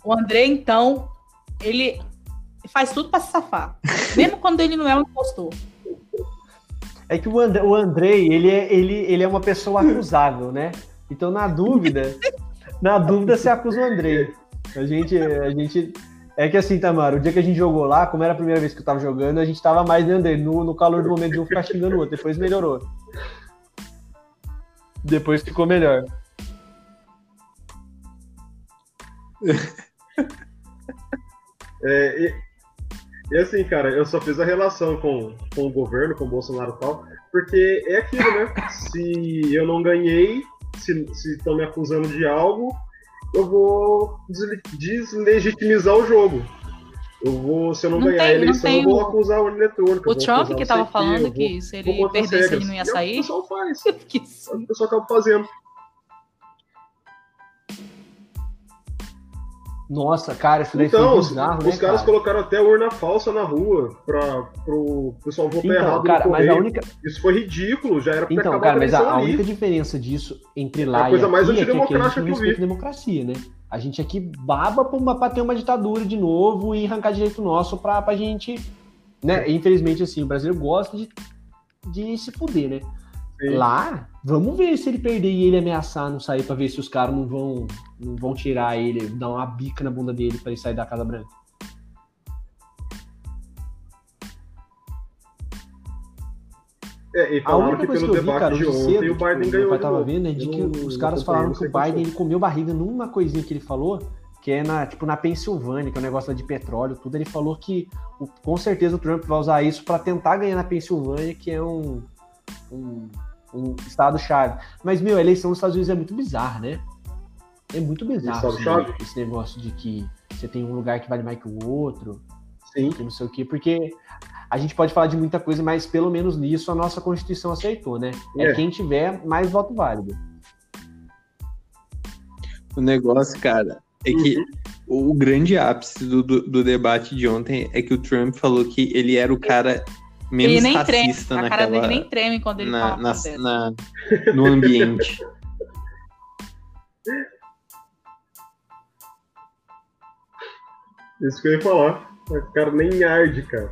S2: o André, então, ele faz tudo pra se safar. Mesmo quando ele não é um impostor.
S3: É que o, And o Andrei, ele é, ele, ele é uma pessoa acusável, né? Então, na dúvida, na dúvida, você acusa o Andrei. A gente, a gente. É que assim, Tamara, o dia que a gente jogou lá, como era a primeira vez que eu tava jogando, a gente tava mais no Andrei, no, no calor do momento de um ficar xingando o outro. Depois melhorou. Depois ficou melhor.
S1: É, e, e assim, cara, eu só fiz a relação com, com o governo, com o Bolsonaro e tal, porque é aquilo, né? Se eu não ganhei, se estão me acusando de algo, eu vou desle- deslegitimizar o jogo. Eu vou, se eu não,
S2: Não
S1: ganhar
S2: tem-
S1: a eleição, eu vou acusar o eletrônico.
S2: O Trump que
S1: não
S2: tava
S1: sei o quê,
S2: falando
S1: eu vou-
S2: que se ele perdesse, ele não ia
S1: é que
S2: sair.
S1: o pessoal faz.
S2: Que
S1: É que o pessoal acaba fazendo.
S3: Nossa, cara, isso daí
S1: Então,
S3: foi
S1: os,
S3: bizarro,
S1: os
S3: né,
S1: caras
S3: cara?
S1: colocaram até urna falsa na rua para o pessoal votar
S3: Então,
S1: errado
S3: cara, mas a única,
S1: Isso foi ridículo, já era pra
S3: Então, cara,
S1: a
S3: mas a, a única diferença disso entre
S1: É a
S3: lá e
S1: coisa
S3: aqui é que a gente
S1: que eu
S3: respeita
S1: vi.
S3: a democracia, né? A gente aqui baba pra ter uma ditadura de novo e arrancar direito nosso pra, pra gente... Né? Infelizmente, assim, o brasileiro gosta de, de se fuder, né?
S1: Sim.
S3: Lá, vamos ver se ele perder e ele ameaçar não sair pra ver se os caras não vão, não vão tirar ele, dar uma bica na bunda dele pra ele sair da Casa Branca.
S1: É, e
S3: A única
S1: que
S3: coisa
S1: pelo
S3: que eu vi, cara,
S1: de ontem
S3: cedo,
S1: o
S3: tipo,
S1: Biden
S3: meu
S1: ganhou
S3: pai
S1: de
S3: tava vendo, né, de que
S1: Eu
S3: os
S1: não
S3: caras falaram
S1: não
S3: que o Biden ele comeu barriga numa coisinha que ele falou, que é na, tipo, na Pensilvânia, que é um negócio de petróleo, tudo. Ele falou que com certeza o Trump vai usar isso para tentar ganhar na Pensilvânia, que é um, um, um estado-chave. Mas, meu, a eleição nos Estados Unidos é muito bizarra, né? É muito bizarro
S1: Estado-chave?
S3: esse, negócio de que você tem um lugar que vale mais que o outro,
S1: Sim.
S3: que não sei o quê, porque a gente pode falar de muita coisa, mas pelo menos nisso a nossa Constituição aceitou, né? É,
S1: É.
S3: quem tiver mais voto válido.
S4: O negócio, cara, é que o, o grande ápice do, do, do debate de ontem é que o Trump falou que ele era o cara menos
S2: Ele nem treme.
S4: racista
S2: A cara
S4: naquela,
S2: dele nem treme quando ele
S4: na,
S2: fala
S4: na, na- no ambiente.
S1: Isso que eu ia falar. O cara nem arde, cara.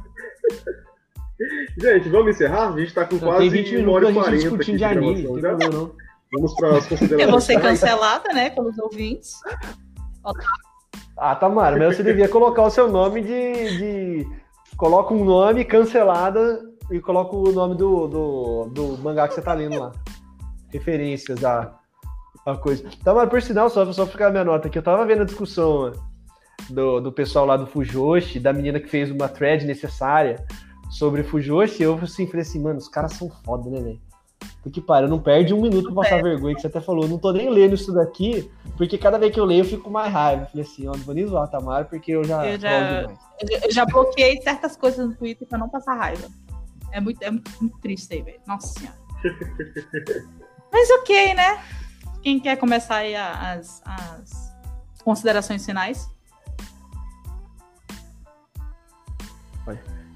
S1: Gente, vamos encerrar? A gente tá com
S3: Então,
S1: quase
S3: tem 20
S1: uma hora
S3: minutos
S1: e
S3: a gente
S1: 40 aqui
S3: discutindo
S1: de
S3: de anime, não
S1: gravação
S3: tem não.
S1: Vamos para as considerações.
S2: Eu vou ser cancelada, né, pelos ouvintes.
S3: Ah, Tamara, mas você devia colocar o seu nome de. de... Coloca um nome cancelada e coloca o nome do, do, do mangá que você tá lendo lá. Referências a, a coisa. Tamara, por sinal, só, só ficar a minha nota aqui, eu tava vendo a discussão ó, do, do pessoal lá do Fujoshi, da menina que fez uma thread necessária sobre Fujoshi, eu assim, falei assim, mano, os caras são foda, né, velho? Porque, para, não perde um minuto pra passar vergonha, que você até falou. Eu não tô nem lendo isso daqui, porque cada vez que eu leio eu fico mais raiva. Eu falei assim, ó, não vou nem zoar a Tamara, porque eu já.
S2: Eu já-
S3: falo demais.
S2: Eu já- bloqueei certas coisas no Twitter pra não passar raiva. É muito, é muito, muito triste aí, velho. Nossa senhora. Mas ok, né? Quem quer começar aí as, as considerações finais?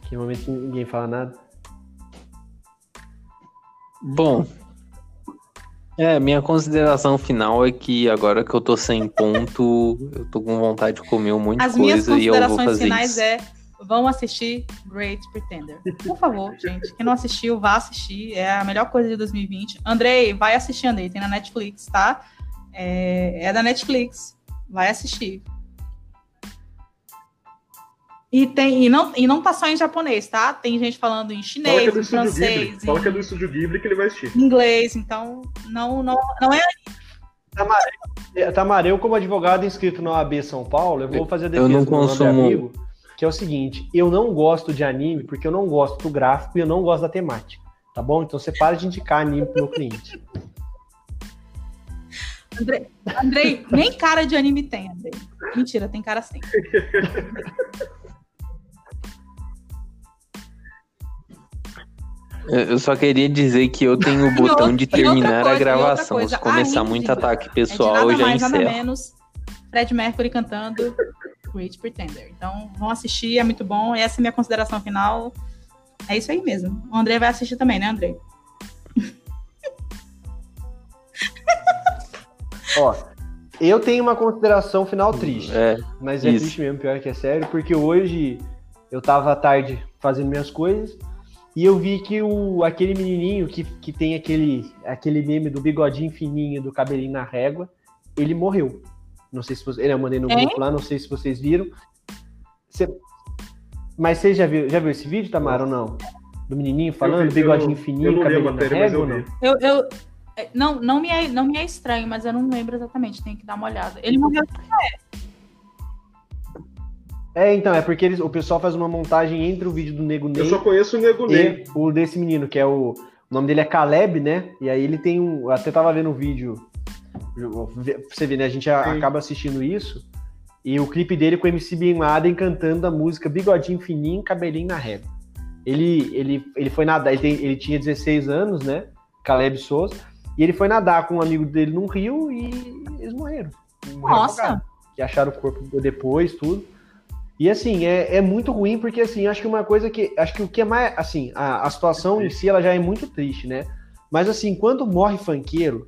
S3: Que momento que ninguém fala nada.
S4: Bom, é, minha consideração final é que agora que eu tô sem ponto, eu tô com vontade de comer um monte
S2: As
S4: de
S2: minhas
S4: coisa e eu vou
S2: considerações
S4: fazer
S2: finais
S4: isso.
S2: é vão assistir Great Pretender. Por favor, gente. Quem não assistiu, vá assistir. É a melhor coisa de 2020. Andrei, vai assistir, Andrei. Tem na Netflix, tá? É, é da Netflix. Vai assistir. E, tem, e, não, e não tá só em japonês, tá? Tem gente falando em
S1: que
S2: chinês,
S1: é do
S2: em francês,
S1: Ghibli. Fala que é do Estúdio Ghibli que ele vai assistir.
S2: inglês. Então, não, não, não é
S3: É, Tamara, eu como advogado inscrito na OAB São Paulo, eu vou fazer a defesa
S4: Eu não
S3: do
S4: consumo-
S3: amigo, que é o seguinte, eu não gosto de anime porque eu não gosto do gráfico e eu não gosto da temática, tá bom? Então você para de indicar anime pro meu cliente.
S2: Andrei, Andrei, nem cara de anime tem, Andrei. Mentira, tem cara sim.
S4: Eu só queria dizer que eu tenho o botão
S2: outra-
S4: de terminar
S2: coisa,
S4: a gravação. Se começar
S2: a
S4: muito ataque
S2: é
S4: pessoal,
S2: nada
S4: eu já
S2: mais, nada
S4: encerro.
S2: menos Fred Mercury cantando Great Pretender. Então, vão assistir, é muito bom. Essa é a minha consideração final. É isso aí mesmo. O André vai assistir também, né, André?
S3: Ó, eu tenho uma consideração final triste.
S4: É,
S3: Mas é
S4: Isso.
S3: triste mesmo, pior que é sério, porque hoje eu tava à tarde fazendo minhas coisas e eu vi que o, aquele menininho que, que tem aquele, aquele meme do bigodinho fininho, do cabelinho na régua, ele morreu. Não sei se vocês. Eu mandei no
S2: Hein?
S3: grupo lá, não sei se vocês viram. Cê- mas vocês já viram, já viu esse vídeo, Tamara, ou não? Do menininho falando,
S1: Eu
S3: bigodinho
S1: eu-
S3: fininho,
S1: Eu não
S3: cabelinho na
S1: matéria, mas
S3: régua,
S1: eu
S3: ou não?
S2: Eu, eu, é, não, não, me é, não me é estranho, mas eu não lembro exatamente. Tem que dar uma olhada. Ele morreu.
S3: É, então, é porque eles, o pessoal faz uma montagem entre o vídeo do Nego Ney
S1: Eu só conheço o Nego Ney.
S3: E o desse menino, que é o. O nome dele é Caleb, né? E aí ele tem um. eu Até tava vendo um vídeo. Pra você ver, né? A gente
S1: Sim.
S3: acaba assistindo isso. E o clipe dele com o MC Bin Laden cantando a música Bigodinho Fininho, Cabelinho na Régua. Ele, ele, ele foi nadar, ele, tem- ele tinha 16 anos, né? Caleb Souza. E ele foi nadar com um amigo dele num rio e eles morreram. Morreram
S2: Nossa.
S3: Que acharam o corpo depois, tudo. E assim, é, é muito ruim, porque assim, acho que uma coisa que. Acho que o que é mais. Assim, a, a situação em si ela já é muito triste, né? Mas assim, quando morre funkeiro,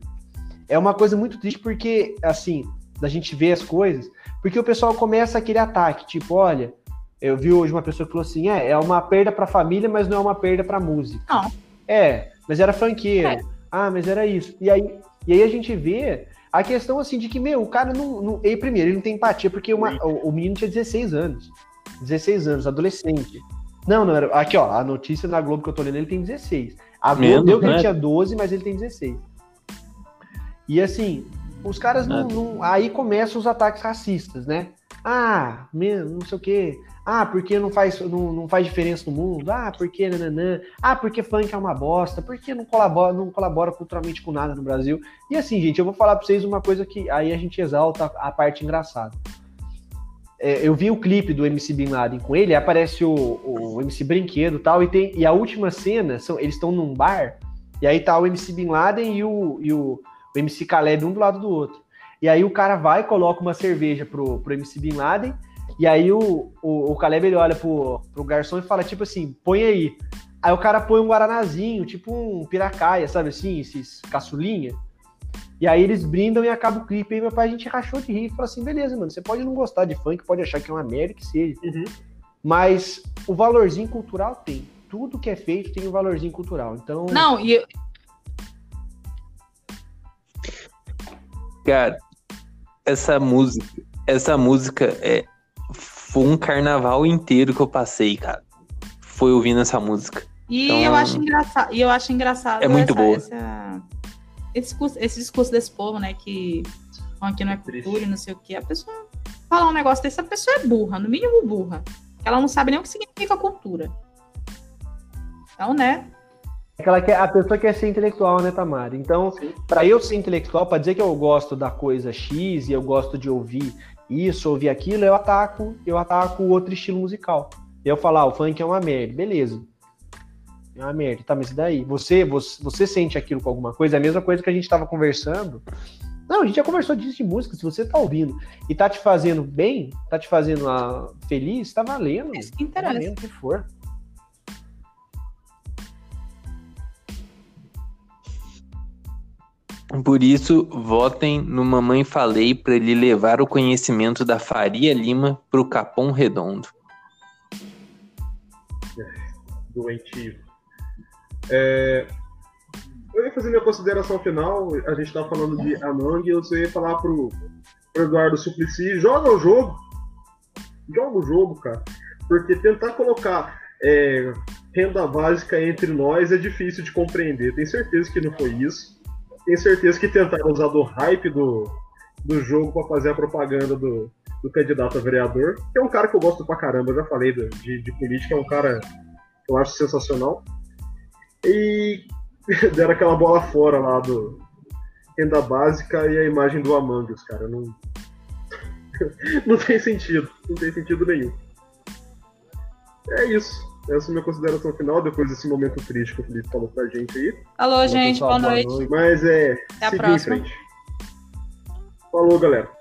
S3: é uma coisa muito triste, porque, assim, da gente ver as coisas, porque o pessoal começa aquele ataque, tipo, olha, eu vi hoje uma pessoa que falou assim: é, é uma perda pra família, mas não é uma perda pra música.
S2: Não.
S3: É, mas era funkeiro.
S2: É.
S3: Ah, mas era isso. E aí, e aí a gente vê a questão assim de que, meu, o cara não. não ele, primeiro, ele não tem empatia, porque uma- o, o menino tinha 16 anos. 16 anos, adolescente. Não, não, era. Aqui, ó, a notícia da Globo que eu tô lendo, ele tem 16. A Globo
S4: Menos,
S3: deu que ele
S4: né?
S3: tinha 12, mas ele tem 16. E assim, os caras não,
S4: É.
S3: não- Aí começam os ataques racistas, né? Ah, meu, não sei o quê. Ah, porque não faz, não, não faz diferença no mundo. Ah, porque nananã. Ah, porque funk é uma bosta. Porque não colabora, não colabora culturalmente com nada no Brasil. E assim, gente, eu vou falar pra vocês uma coisa que aí a gente exalta a parte engraçada. É, eu vi o clipe do MC Bin Laden com ele, aparece o, o MC Brinquedo tal, e, tem, e a última cena, são, eles estão num bar, e aí tá o MC Bin Laden e o, e o, o MC Caleb um do lado do outro. E aí o cara vai, coloca uma cerveja pro, pro MC Bin Laden, e aí o, o, o Caleb ele olha pro, pro garçom e fala, tipo assim, põe aí. Aí o cara põe um guaranazinho, tipo um piracaia, sabe assim, esses caçulinha. E aí eles brindam e acaba o clipe. Aí meu pai a gente rachou de rir e falou assim: beleza, mano, você pode não gostar de funk, pode achar que é uma merda que seja.
S1: Uhum.
S3: Mas o valorzinho cultural tem. Tudo que é feito tem um valorzinho cultural. Então,
S2: Não, e eu-
S4: Cara, essa música, essa música é foi um carnaval inteiro que eu passei, cara. Foi ouvindo essa música.
S2: E
S4: Então,
S2: eu acho engraçado, e eu acho engraçado
S4: É muito
S2: essa-
S4: boa.
S2: essa- esse, discurso, esse discurso desse povo, né? Que funk não é cultura e não sei o que. A pessoa falar um negócio desse, a pessoa é burra, no mínimo burra. Ela não sabe nem o que significa cultura. Então, né?
S3: aquela que a pessoa quer ser intelectual, né, Tamara? Então, para eu ser intelectual, para dizer que eu gosto da coisa X e eu gosto de ouvir isso, ouvir aquilo, eu ataco, eu ataco outro estilo musical. Eu falar, ah, o funk é uma merda, beleza. É uma merda, tá, mas e daí? Você, você, você sente aquilo com alguma coisa? É a mesma coisa que a gente tava conversando. Não, a gente já conversou disso de música. Se você tá ouvindo e tá te fazendo bem, tá te fazendo ah, feliz, tá valendo.
S2: Isso que
S3: Tá
S2: interessa.
S3: valendo o que for.
S4: Por isso, votem no Mamãe Falei para ele levar o conhecimento da Faria Lima pro Capão Redondo.
S1: doentio. É, eu ia fazer minha consideração final. A gente tá falando de Among, eu ia falar pro, pro Eduardo Suplicy: joga o jogo. Joga o jogo, cara. Porque tentar colocar é, renda básica entre nós é difícil de compreender. Tenho certeza que não foi isso. Tenho certeza que tentaram usar do hype do, do jogo para fazer a propaganda do, do candidato a vereador, que é um cara que eu gosto pra caramba, já falei de, de, de política, é um cara que eu acho sensacional. E deram aquela bola fora lá do renda básica e a imagem do Among Us, cara. Não, não tem sentido, não tem sentido nenhum. É isso. Essa é a minha consideração final, depois desse momento triste que o Felipe falou pra gente aí.
S2: Alô, gente,
S3: pessoal,
S2: boa
S3: boa
S2: noite.
S3: noite.
S1: Mas é.
S2: Até a
S1: seguir em
S2: próxima.
S1: frente. Falou, galera.